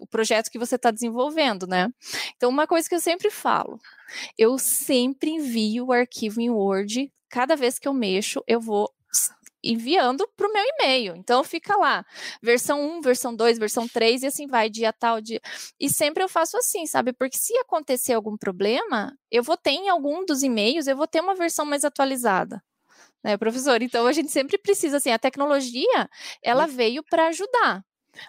o projeto que você está desenvolvendo, né? Então, uma coisa que eu sempre falo, eu sempre envio o arquivo em Word, cada vez que eu mexo, eu vou enviando para o meu e-mail. Então fica lá, versão 1, versão 2, versão 3 e assim vai, dia tal, dia. E sempre eu faço assim, sabe? Porque se acontecer algum problema, eu vou ter em algum dos e-mails, eu vou ter uma versão mais atualizada. Né, professor? Então a gente sempre precisa, assim, a tecnologia, ela veio para ajudar,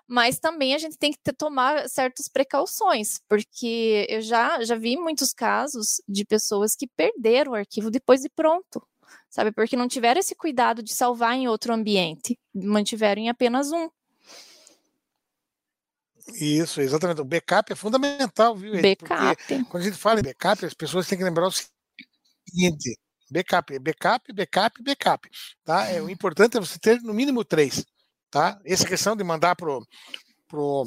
mas também a gente tem que ter, tomar certas precauções, porque eu já, já vi muitos casos de pessoas que perderam o arquivo depois de pronto sabe? Porque não tiveram esse cuidado de salvar em outro ambiente, mantiveram em apenas um. Isso, exatamente. O backup é fundamental, viu? Backup. Porque quando a gente fala em backup, as pessoas têm que lembrar o seguinte: backup, backup, backup, backup. Tá? É, o importante é você ter no mínimo três. Tá? Essa questão de mandar pro, pro.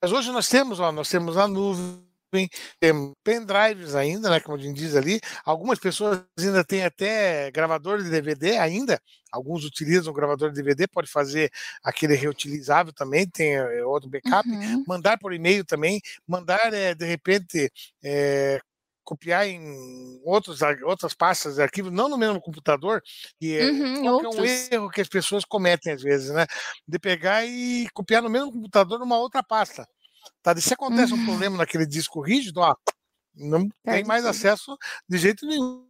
Mas hoje nós temos, ó, nós temos a nuvem, tem pendrives ainda, né, como a gente diz ali. Algumas pessoas ainda têm até gravador de DVD ainda. Alguns utilizam o gravador de DVD, pode fazer aquele reutilizável também, tem é, outro backup. Uhum. Mandar por e-mail também, mandar é, de repente é, copiar em outros, outras pastas de arquivo, não no mesmo computador, e é, uhum, é um erro que as pessoas cometem às vezes, né? De pegar e copiar no mesmo computador numa outra pasta. Tá? E se acontece uhum. um (laughs) problema naquele disco rígido, ó, não tem mais acesso de jeito nenhum.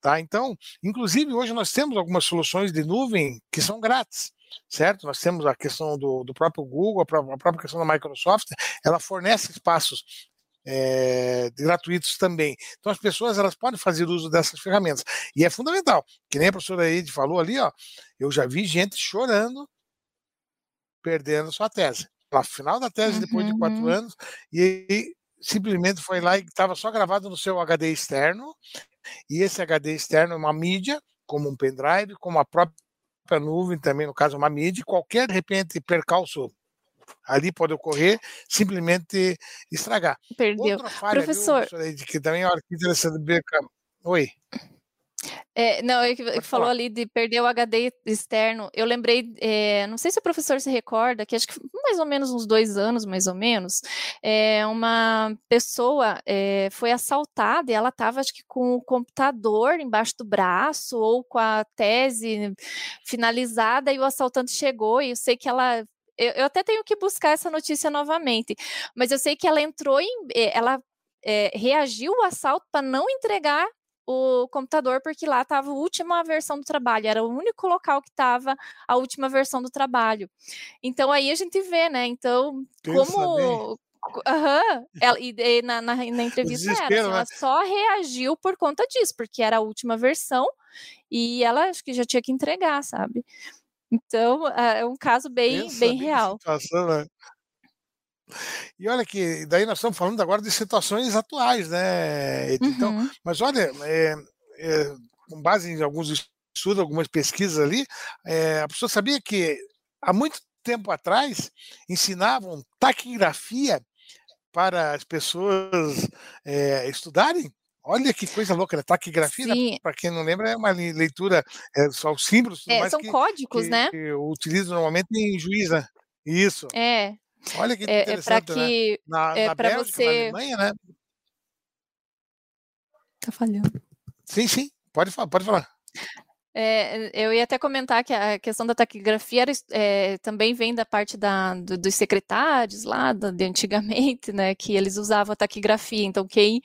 Tá? Então, inclusive, hoje nós temos algumas soluções de nuvem que são grátis certo? Nós temos a questão do, do próprio Google, a própria, a própria, questão da Microsoft, ela fornece espaços é, gratuitos também. Então as pessoas elas podem fazer uso dessas ferramentas e é fundamental. Que nem a professora Ed falou ali, ó, eu já vi gente chorando perdendo sua tese no final da tese, depois de quatro uhum. anos, e simplesmente foi lá e estava só gravado no seu HD externo, e esse HD externo é uma mídia, como um pendrive, como a própria nuvem também, no caso, uma mídia, qualquer, de repente, percalço ali pode ocorrer, simplesmente estragar. Perdeu. Outra falha, Professor... Viu, que também, olha que interessante, Oi. É, não, é que falou ali de perder o HD externo. Eu lembrei, é, não sei se o professor se recorda, que acho que mais ou menos uns dois anos, mais ou menos, é, uma pessoa é, foi assaltada e ela estava, acho que, com o computador embaixo do braço ou com a tese finalizada e o assaltante chegou e eu sei que ela eu, eu, até tenho que buscar essa notícia novamente, mas eu sei que ela entrou em. Ela é, reagiu ao assalto para não entregar o computador, porque lá estava a última versão do trabalho, era o único local que estava a última versão do trabalho. Então aí a gente vê, né? Então, Pensa como. Uhum. Ela, e, e na, na, na, (laughs) entrevista era, assim, né? ela só reagiu por conta disso, porque era a última versão e ela acho que já tinha que entregar, sabe? Então é um caso bem, Pensa bem real. Situação, né? E olha que daí nós estamos falando agora de situações atuais, né? Então, uhum. mas olha, é, é, com base em alguns estudos, algumas pesquisas ali, é, a pessoa sabia que há muito tempo atrás ensinavam taquigrafia para as pessoas estudarem. Olha que coisa louca, né? Taquigrafia, né? para quem não lembra, é uma leitura, é, só os símbolos. É, são que, códigos, que, né? Que eu utilizo normalmente em juíza. Né? Isso. É, Olha que é, é para que né? na, é na Bélgica, você... na Alemanha, né? Tá falhando. Sim, sim, pode falar, pode falar. É, eu ia até comentar que a questão da taquigrafia era, é, também vem da parte da, do, dos secretários lá, do, de antigamente, né, que eles usavam a taquigrafia. Então, quem,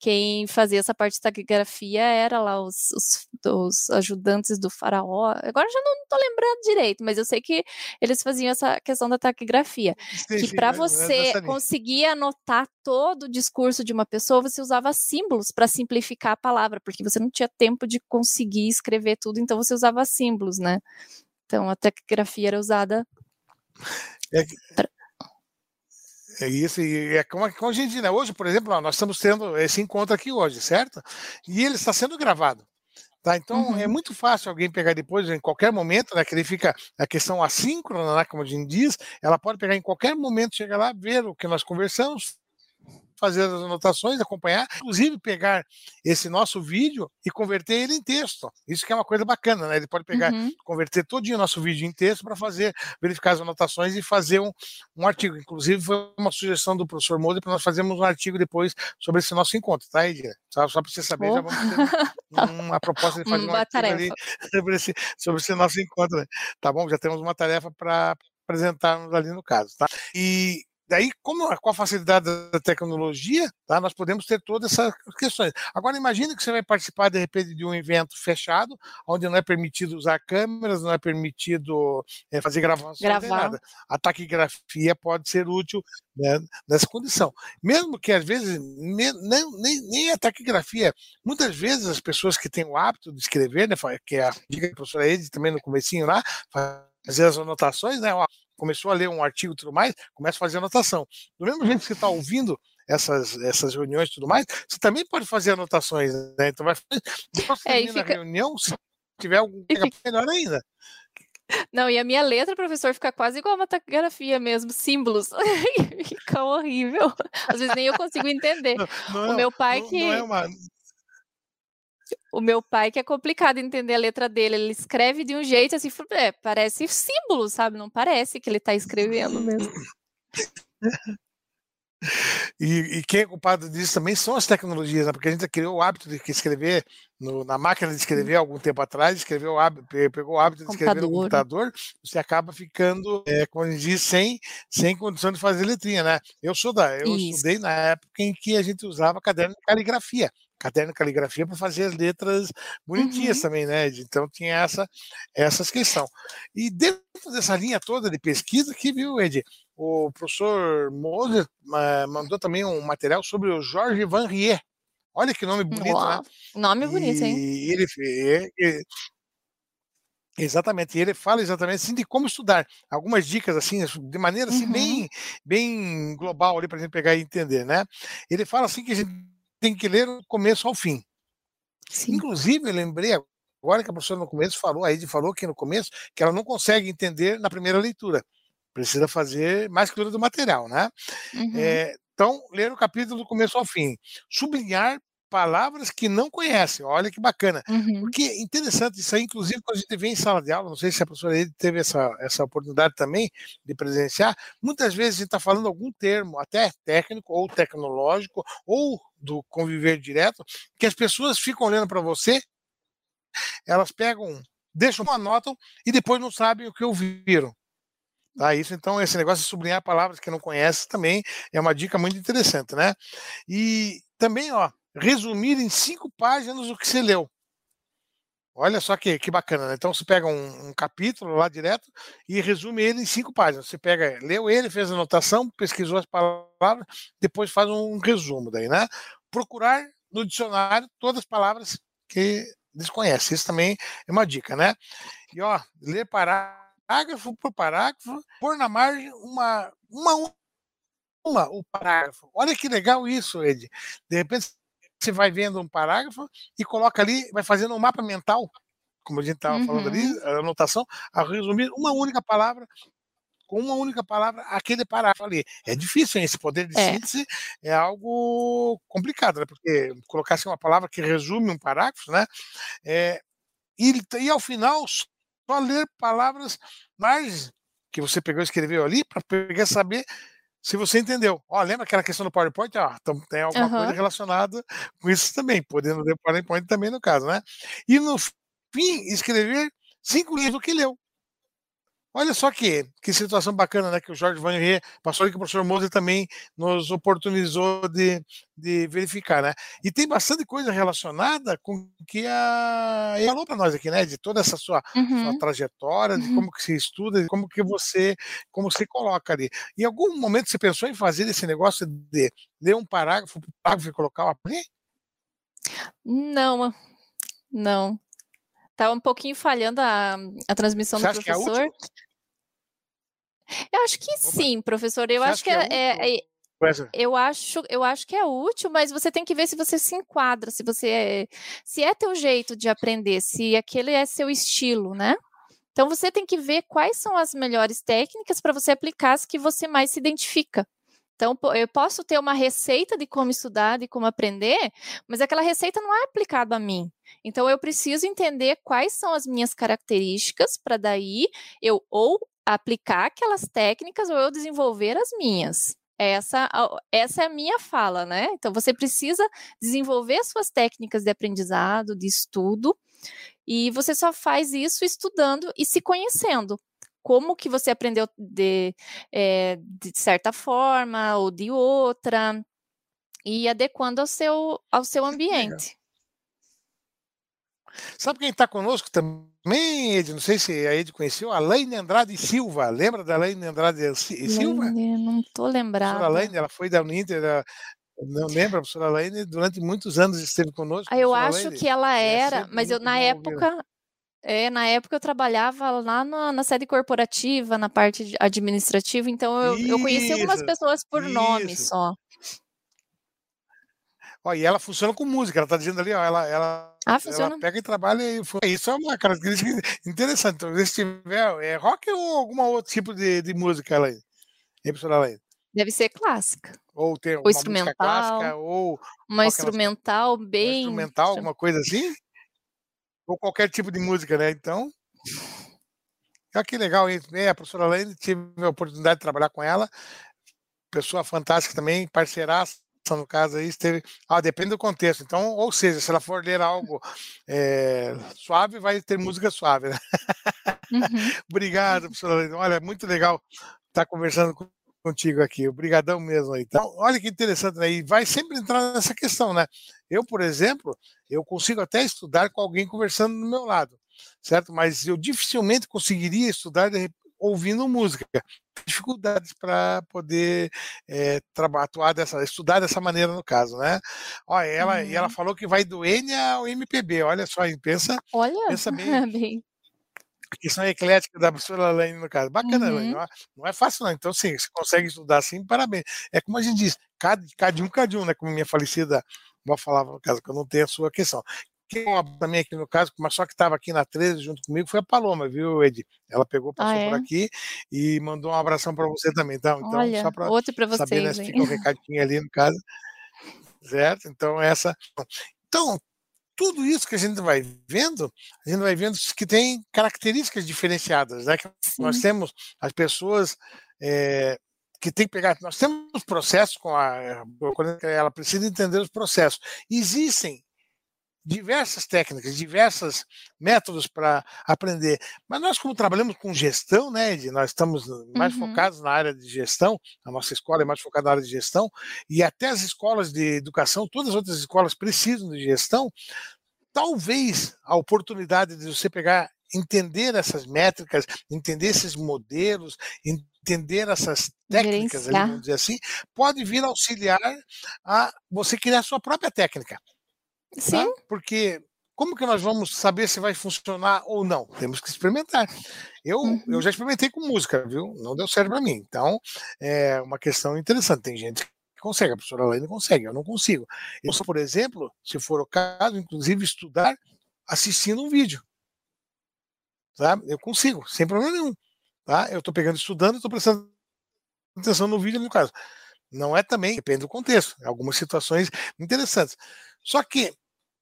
quem fazia essa parte de taquigrafia era lá os, os, os ajudantes do faraó. Agora já não estou lembrando direito, mas eu sei que eles faziam essa questão da taquigrafia. Sim, que para você conseguir anotar todo o discurso de uma pessoa, você usava símbolos para simplificar a palavra, porque você não tinha tempo de conseguir escrever tudo, então você usava símbolos, né? Então a taquigrafia era usada. É, é isso, e é como, como a gente, né? Hoje, por exemplo, nós estamos tendo esse encontro aqui hoje, certo? E ele está sendo gravado. Tá? Então é uhum. é muito fácil alguém pegar depois, em qualquer momento, né, que ele fica a questão assíncrona, né, como a gente diz, ela pode pegar em qualquer momento, chegar lá, ver o que nós conversamos, fazer as anotações, acompanhar, inclusive pegar esse nosso vídeo e converter ele em texto. Isso que é uma coisa bacana, né? Ele pode pegar, uhum. converter todo o nosso vídeo em texto para fazer, verificar as anotações e fazer um, um artigo. Inclusive, foi uma sugestão do professor Moura para nós fazermos um artigo depois sobre esse nosso encontro, tá, Edia? Só, só para você saber, oh. já vamos ter uma proposta de (laughs) fazer um artigo ali (laughs) sobre esse, sobre esse nosso encontro. Né? Tá bom? Já temos uma tarefa para apresentarmos ali no caso, tá? E Daí, como, com a facilidade da tecnologia, tá, nós podemos ter todas essas questões. Agora, imagine que você vai participar, de repente, de um evento fechado, onde não é permitido usar câmeras, não é permitido é, fazer gravação, nada. A taquigrafia pode ser útil né, nessa condição. Mesmo que, às vezes, nem, nem, nem, a taquigrafia, muitas vezes as pessoas que têm o hábito de escrever, né, que é a dica da professora Ed também no comecinho lá, fazer as anotações, né, ó, começou a ler um artigo e tudo mais, começa a fazer anotação. Do mesmo jeito que você está ouvindo essas, essas reuniões e tudo mais, você também pode fazer anotações, né? Então vai que é, fica... a reunião, se tiver algum fica... melhor ainda. Não, e a minha letra, professor, fica quase igual uma taquigrafia mesmo, símbolos. (laughs) fica horrível. Às vezes nem eu consigo entender. Não, não o é, meu pai não, que. Não é uma o meu pai, que é complicado entender a letra dele, ele escreve de um jeito assim, é, parece símbolo, sabe? Não parece que ele está escrevendo mesmo. (laughs) E, e, quem é culpado disso também são as tecnologias, né? porque a gente criou o hábito de escrever no, na máquina de escrever algum tempo atrás, escreveu pegou o hábito de escrever no computador, você acaba ficando, é, como a gente diz, sem, sem condição de fazer letrinha, né? Eu sou da, eu Isso. estudei na época em que a gente usava caderno de caligrafia caderno de caligrafia para fazer as letras bonitinhas uhum. também, né? Então tinha essa essas questões. E dentro dessa linha toda de pesquisa aqui, viu, Ed? O professor Moser uh, mandou também um material sobre o Jorge Van Rier. Olha que nome bonito, Uau. né? Nome bonito, hein? E ele, ele Exatamente, e ele fala exatamente assim de como estudar. Algumas dicas assim, de maneira assim uhum. bem, bem global ali para a gente pegar e entender, né? Ele fala assim que a gente tem que ler do começo ao fim. Sim. Inclusive, eu lembrei agora que a professora no começo falou, a Ed falou que no começo, que ela não consegue entender na primeira leitura. Precisa fazer mais leitura do material, né? Uhum. É, então, ler o capítulo do começo ao fim. Sublinhar palavras que não conhece. Olha que bacana. Uhum. Porque é interessante isso aí, inclusive, quando a gente vê em sala de aula, não sei se a professora teve essa, essa oportunidade também de presenciar, muitas vezes a gente está falando algum termo, até técnico ou tecnológico, ou do conviver direto, que as pessoas ficam olhando para você, elas pegam, deixam, anotam e depois não sabem o que ouviram. Tá, isso, então, esse negócio de sublinhar palavras que não conhece também é uma dica muito interessante, né? E também, ó, resumir em cinco páginas o que você leu. Olha só que, que bacana, né? Então você pega um, um, capítulo lá direto e resume ele em cinco páginas. Você pega, leu ele, fez a anotação, pesquisou as palavras, depois faz um resumo daí, né? Procurar no dicionário todas as palavras que desconhece. Isso também é uma dica, né? E ó, ler parágrafo por parágrafo, pôr na margem uma, uma, uma o parágrafo. Olha que legal isso, Ed. De repente você vai vendo um parágrafo e coloca ali, vai fazendo um mapa mental, como a gente estava uhum. falando ali, uhum. a anotação, a resumir uma única palavra, com uma única palavra, aquele parágrafo ali. É difícil, hein? esse poder de é. síntese é algo complicado, né? porque colocar assim, uma palavra que resume um parágrafo, né? É, e, e ao final, só ler palavras mais que você pegou e escreveu ali, para pegar saber se você entendeu. Ó, lembra aquela questão do PowerPoint? Ó, então tem alguma uhum. coisa relacionada com isso também, podendo ler PowerPoint também no caso, né? E no fim, escrever cinco linhas do que leu. Olha só que, que situação bacana, né? Que o Jorge Van Rie passou e que o professor Moser também nos oportunizou de, de verificar, né? E tem bastante coisa relacionada com que a ele falou para nós aqui, né? De toda essa sua, uhum. sua trajetória, de uhum. como que se estuda, de como que você, como se coloca ali. Em algum momento você pensou em fazer esse negócio de ler um parágrafo, parágrafo e colocar o apê? Não, não. Tá um pouquinho falhando a, a transmissão Você do é professor. É eu acho que sim, professor. Eu Você acho que, que é, é, é eu acho, eu acho que é útil, mas você tem que ver se você se enquadra, se você é, se é teu jeito de aprender, se aquele é seu estilo, né? Então você tem que ver quais são as melhores técnicas para você aplicar as que você mais se identifica. Então, eu posso ter uma receita de como estudar, de como aprender, mas aquela receita não é aplicada a mim. Então, eu preciso entender quais são as minhas características para daí eu ou aplicar aquelas técnicas ou eu desenvolver as minhas. Essa, essa é a minha fala, né? Então, você precisa desenvolver suas técnicas de aprendizado, de estudo, e você só faz isso estudando e se conhecendo como que você aprendeu de, é, de certa forma ou de outra, e adequando ao seu, ao seu ambiente. Sabe quem está conosco também, Ed? Não sei se a Ed conheceu, a Laine Andrade Silva. Lembra da Laine Andrade Silva? Laine, não estou lembrada. A professora Laine, ela foi da Uninter, não lembra, a professora Laine, durante muitos anos esteve conosco. Ah, eu acho Laine. que ela era, mas eu na época, é, na época eu trabalhava lá na, na, sede corporativa, na parte administrativa, então eu, isso, eu conheci algumas pessoas por isso. nome só. Ó, e ela funciona com música, ela está dizendo ali, ó, ela, ela, ah, ela pega e trabalha e isso é uma característica (laughs) interessante. Então, se tiver é rock ou algum outro tipo de, de música ela aí, professora Alain? Deve ser clássica. Ou ter ou uma instrumental, clássica, ou uma instrumental bem. Uma instrumental, alguma coisa assim? Ou qualquer tipo de música, né? Então, (laughs) olha que legal, hein? É, a professora Lane, tive a oportunidade de trabalhar com ela, pessoa fantástica também, parceiraça, no caso aí, esteve. Ah, depende do contexto. Então, ou seja, se ela for ler algo é, suave, vai ter música suave, né? Uhum. (laughs) Obrigado, professora Lane. Olha, muito legal estar conversando com contigo aqui. Obrigadão mesmo aí. Então, olha que interessante, né? E vai sempre entrar nessa questão, né? Eu, por exemplo, eu consigo até estudar com alguém conversando do meu lado, certo? Mas eu dificilmente conseguiria estudar ouvindo música. Dificuldades para poder é, atuar dessa, estudar dessa maneira no caso, né? Olha, ela, uhum. e ela falou que vai do N ao MPB. Olha só, pensa, olha, pensa bem, (laughs) bem a questão eclética da professora Elaine, no caso. Bacana, uhum. Elaine. Não é fácil, não. Então, sim, você consegue estudar assim, parabéns. É como a gente diz, cada, cada um, cada um, né? Como minha falecida avó falava, no caso, que eu não tenho a sua questão. Quem também aqui no caso, mas só que estava aqui na 13 junto comigo, foi a Paloma, viu, Ed? Ela pegou, passou ah, é? por aqui e mandou um abração para você também. Então, então Olha, só para saber, né, se fica um recadinho ali no caso. Certo? Então, essa. Então, tudo isso que a gente vai vendo, a gente vai vendo que tem características diferenciadas, né? Que nós temos as pessoas é, que tem que pegar. Nós temos processos com a. Ela precisa entender os processos. Existem diversas técnicas, diversos métodos para aprender. Mas nós, como trabalhamos com gestão, né, Ed, nós estamos mais uhum. focados na área de gestão, a nossa escola é mais focada na área de gestão, e até as escolas de educação, todas as outras escolas precisam de gestão. Talvez a oportunidade de você pegar, entender essas métricas, entender esses modelos, entender essas técnicas, vamos dizer assim, pode vir auxiliar a você criar a sua própria técnica. Tá? Sim. Tá? Porque como que nós vamos saber se vai funcionar ou não? Temos que experimentar. Eu, uhum. eu já experimentei com música, viu? Não deu certo para mim. Então, é uma questão interessante. Tem gente que consegue, a professora Laine consegue, eu não consigo. Eu, por exemplo, se for o caso, inclusive estudar assistindo um vídeo. Tá? Eu consigo, sem problema nenhum. Tá? Eu estou pegando, estudando, estou prestando atenção no vídeo, no caso. Não é também, depende do contexto. Algumas situações interessantes. Só que,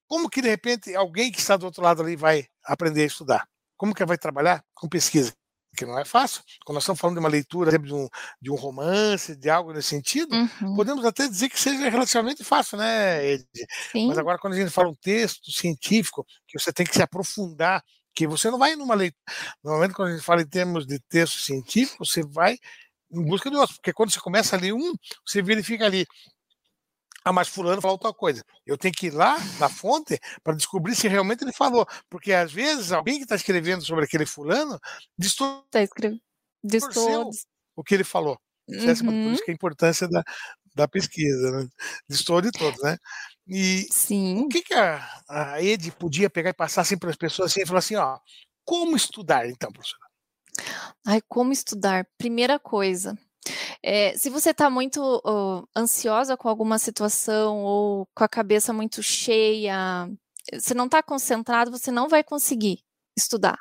como que de repente alguém que está do outro lado ali vai aprender a estudar? Como que vai trabalhar com pesquisa? Que não é fácil. Quando nós estamos falando de uma leitura de um, de um romance, de algo nesse sentido, uhum. podemos até dizer que seja relativamente fácil, né, Ed? Sim. Mas agora, quando a gente fala um texto científico, que você tem que se aprofundar, Porque você não vai numa leitura. Normalmente, quando a gente fala em termos de texto científico, você vai em busca de outro. Porque quando você começa a ler um, você verifica ali. Ah, mas fulano falou tal coisa. Eu tenho que ir lá na fonte para descobrir se realmente ele falou. Porque às vezes alguém que está escrevendo sobre aquele fulano distorceu tá escrevendo. o que ele falou. Uhum. Por isso que é a importância da, da pesquisa, né? Distor de todos, né? E Sim. o que, que a, a Ed podia pegar e passar assim para as pessoas assim e falar assim, ó, como estudar então, professora? Ai, como estudar? Primeira coisa, é, se você está muito ansiosa com alguma situação ou com a cabeça muito cheia, você não está concentrado, você não vai conseguir estudar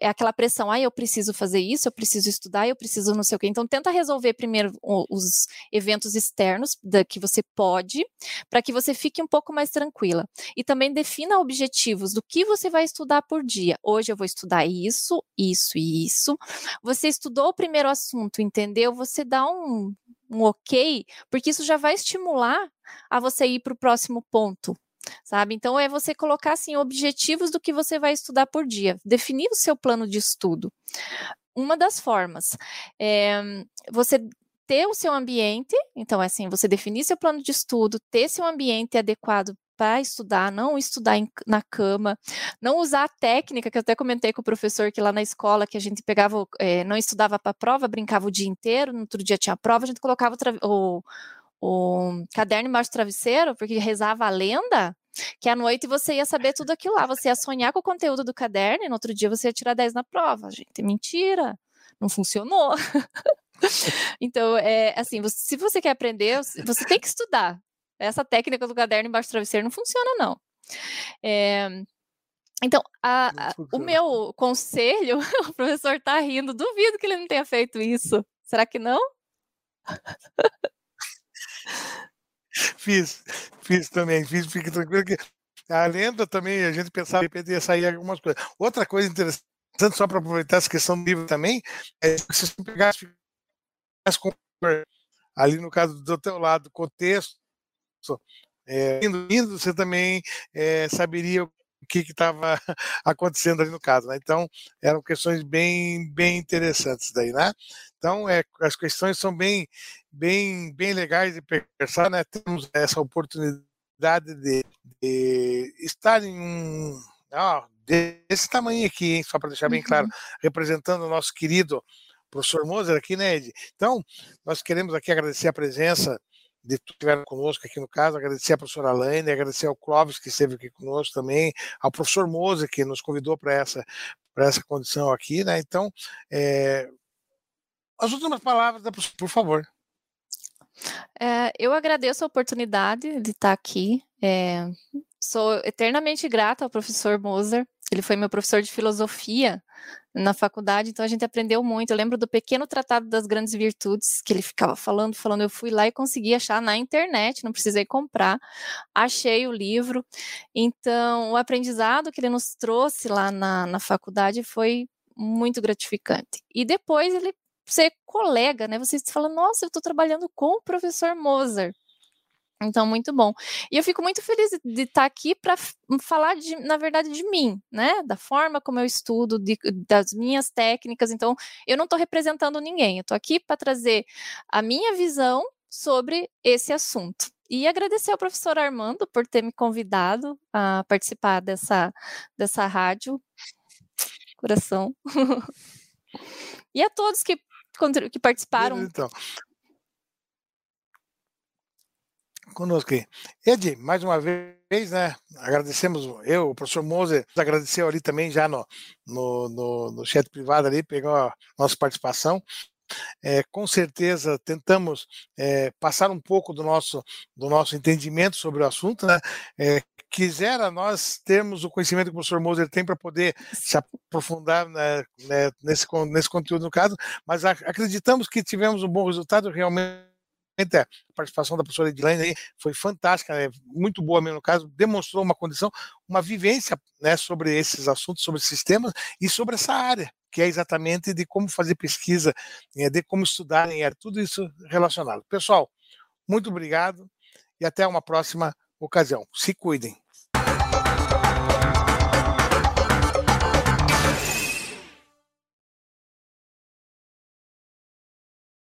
é aquela pressão, ah, eu preciso fazer isso, eu preciso estudar, eu preciso não sei o quê. Então, tenta resolver primeiro os eventos externos da que você pode, para que você fique um pouco mais tranquila. E também defina objetivos do que você vai estudar por dia. Hoje eu vou estudar isso, isso e isso. Você estudou o primeiro assunto, entendeu? Você dá um, um ok, porque isso já vai estimular a você ir para o próximo ponto sabe? Então é você colocar assim objetivos do que você vai estudar por dia, definir o seu plano de estudo. Uma das formas é você ter o seu ambiente, então é assim, você definir seu plano de estudo, ter seu ambiente adequado para estudar, não estudar em, na cama, não usar a técnica que eu até comentei com o professor que lá na escola que a gente pegava, é, não estudava para prova, brincava o dia inteiro, no outro dia tinha prova, a gente colocava o, o caderno embaixo do travesseiro, porque rezava a lenda, que à noite você ia saber tudo aquilo lá, você ia sonhar com o conteúdo do caderno e no outro dia você ia tirar 10 na prova. Gente, mentira, não funcionou. (laughs) então, é assim, você, se você quer aprender, você tem que estudar. Essa técnica do caderno embaixo do travesseiro não funciona, não. É, então, a, a, o meu conselho, (laughs) o professor está rindo, duvido que ele não tenha feito isso. Será que não? (laughs) (laughs) fiz, fiz também, fiz, fique tranquilo que a lenda também, a gente pensava que ia sair algumas coisas. Outra coisa interessante, só para aproveitar essa questão do livro também, é que se você pegasse ali no caso do teu lado, contexto, é, indo, indo, você também é, saberia o que estava (laughs) acontecendo ali no caso. Né? Então, eram questões bem, bem interessantes daí, né? Então, é, as questões são bem, bem, bem legais de pensar, né? Temos essa oportunidade de, de estar em um ó, desse tamanho aqui, hein? só para deixar bem claro, uhum. representando o nosso querido professor Moser aqui, né, Ed? Então, nós queremos aqui agradecer a presença de tudo que estiveram conosco aqui no caso, agradecer a professora Laine, agradecer ao Clóvis que esteve aqui conosco também, ao professor Moser que nos convidou para essa essa condição aqui, né? Então, é, as últimas palavras, por favor. É, eu agradeço a oportunidade de estar aqui. É, sou eternamente grata ao professor Moser. Ele foi meu professor de filosofia na faculdade, então a gente aprendeu muito. Eu lembro do pequeno tratado das grandes virtudes que ele ficava falando, falando. Eu fui lá e consegui achar na internet, não precisei comprar. Achei o livro. Então, o aprendizado que ele nos trouxe lá na, na faculdade foi muito gratificante. E depois ele ser colega, né? Você fala, nossa, eu estou trabalhando com o professor Moser. Então, muito bom. E eu fico muito feliz de estar aqui para falar, de, na verdade, de mim, né? Da forma como eu estudo, de, das minhas técnicas. Então, eu não estou representando ninguém. Eu estou aqui para trazer a minha visão sobre esse assunto. E agradecer ao professor Armando por ter me convidado a participar dessa, dessa rádio. Coração. (laughs) e a todos que que participaram. Então. Conosco aqui. Ed, mais uma vez, né? Agradecemos, eu, o professor Moser, agradeceu ali também já no, no, no, no chat privado ali, pegou a nossa participação. É, com certeza tentamos é, passar um pouco do nosso, do nosso entendimento sobre o assunto, né? É, quisera nós termos o conhecimento que o professor Moser tem para poder se aprofundar né, né, nesse, nesse conteúdo no caso, mas acreditamos que tivemos um bom resultado realmente a participação da professora Edilene aí foi fantástica, né? muito boa mesmo no caso, demonstrou uma condição, uma vivência né, sobre esses assuntos, sobre sistemas e sobre essa área, que é exatamente de como fazer pesquisa, né, de como estudar, é tudo isso relacionado. Pessoal, muito obrigado e até uma próxima ocasião. Se cuidem.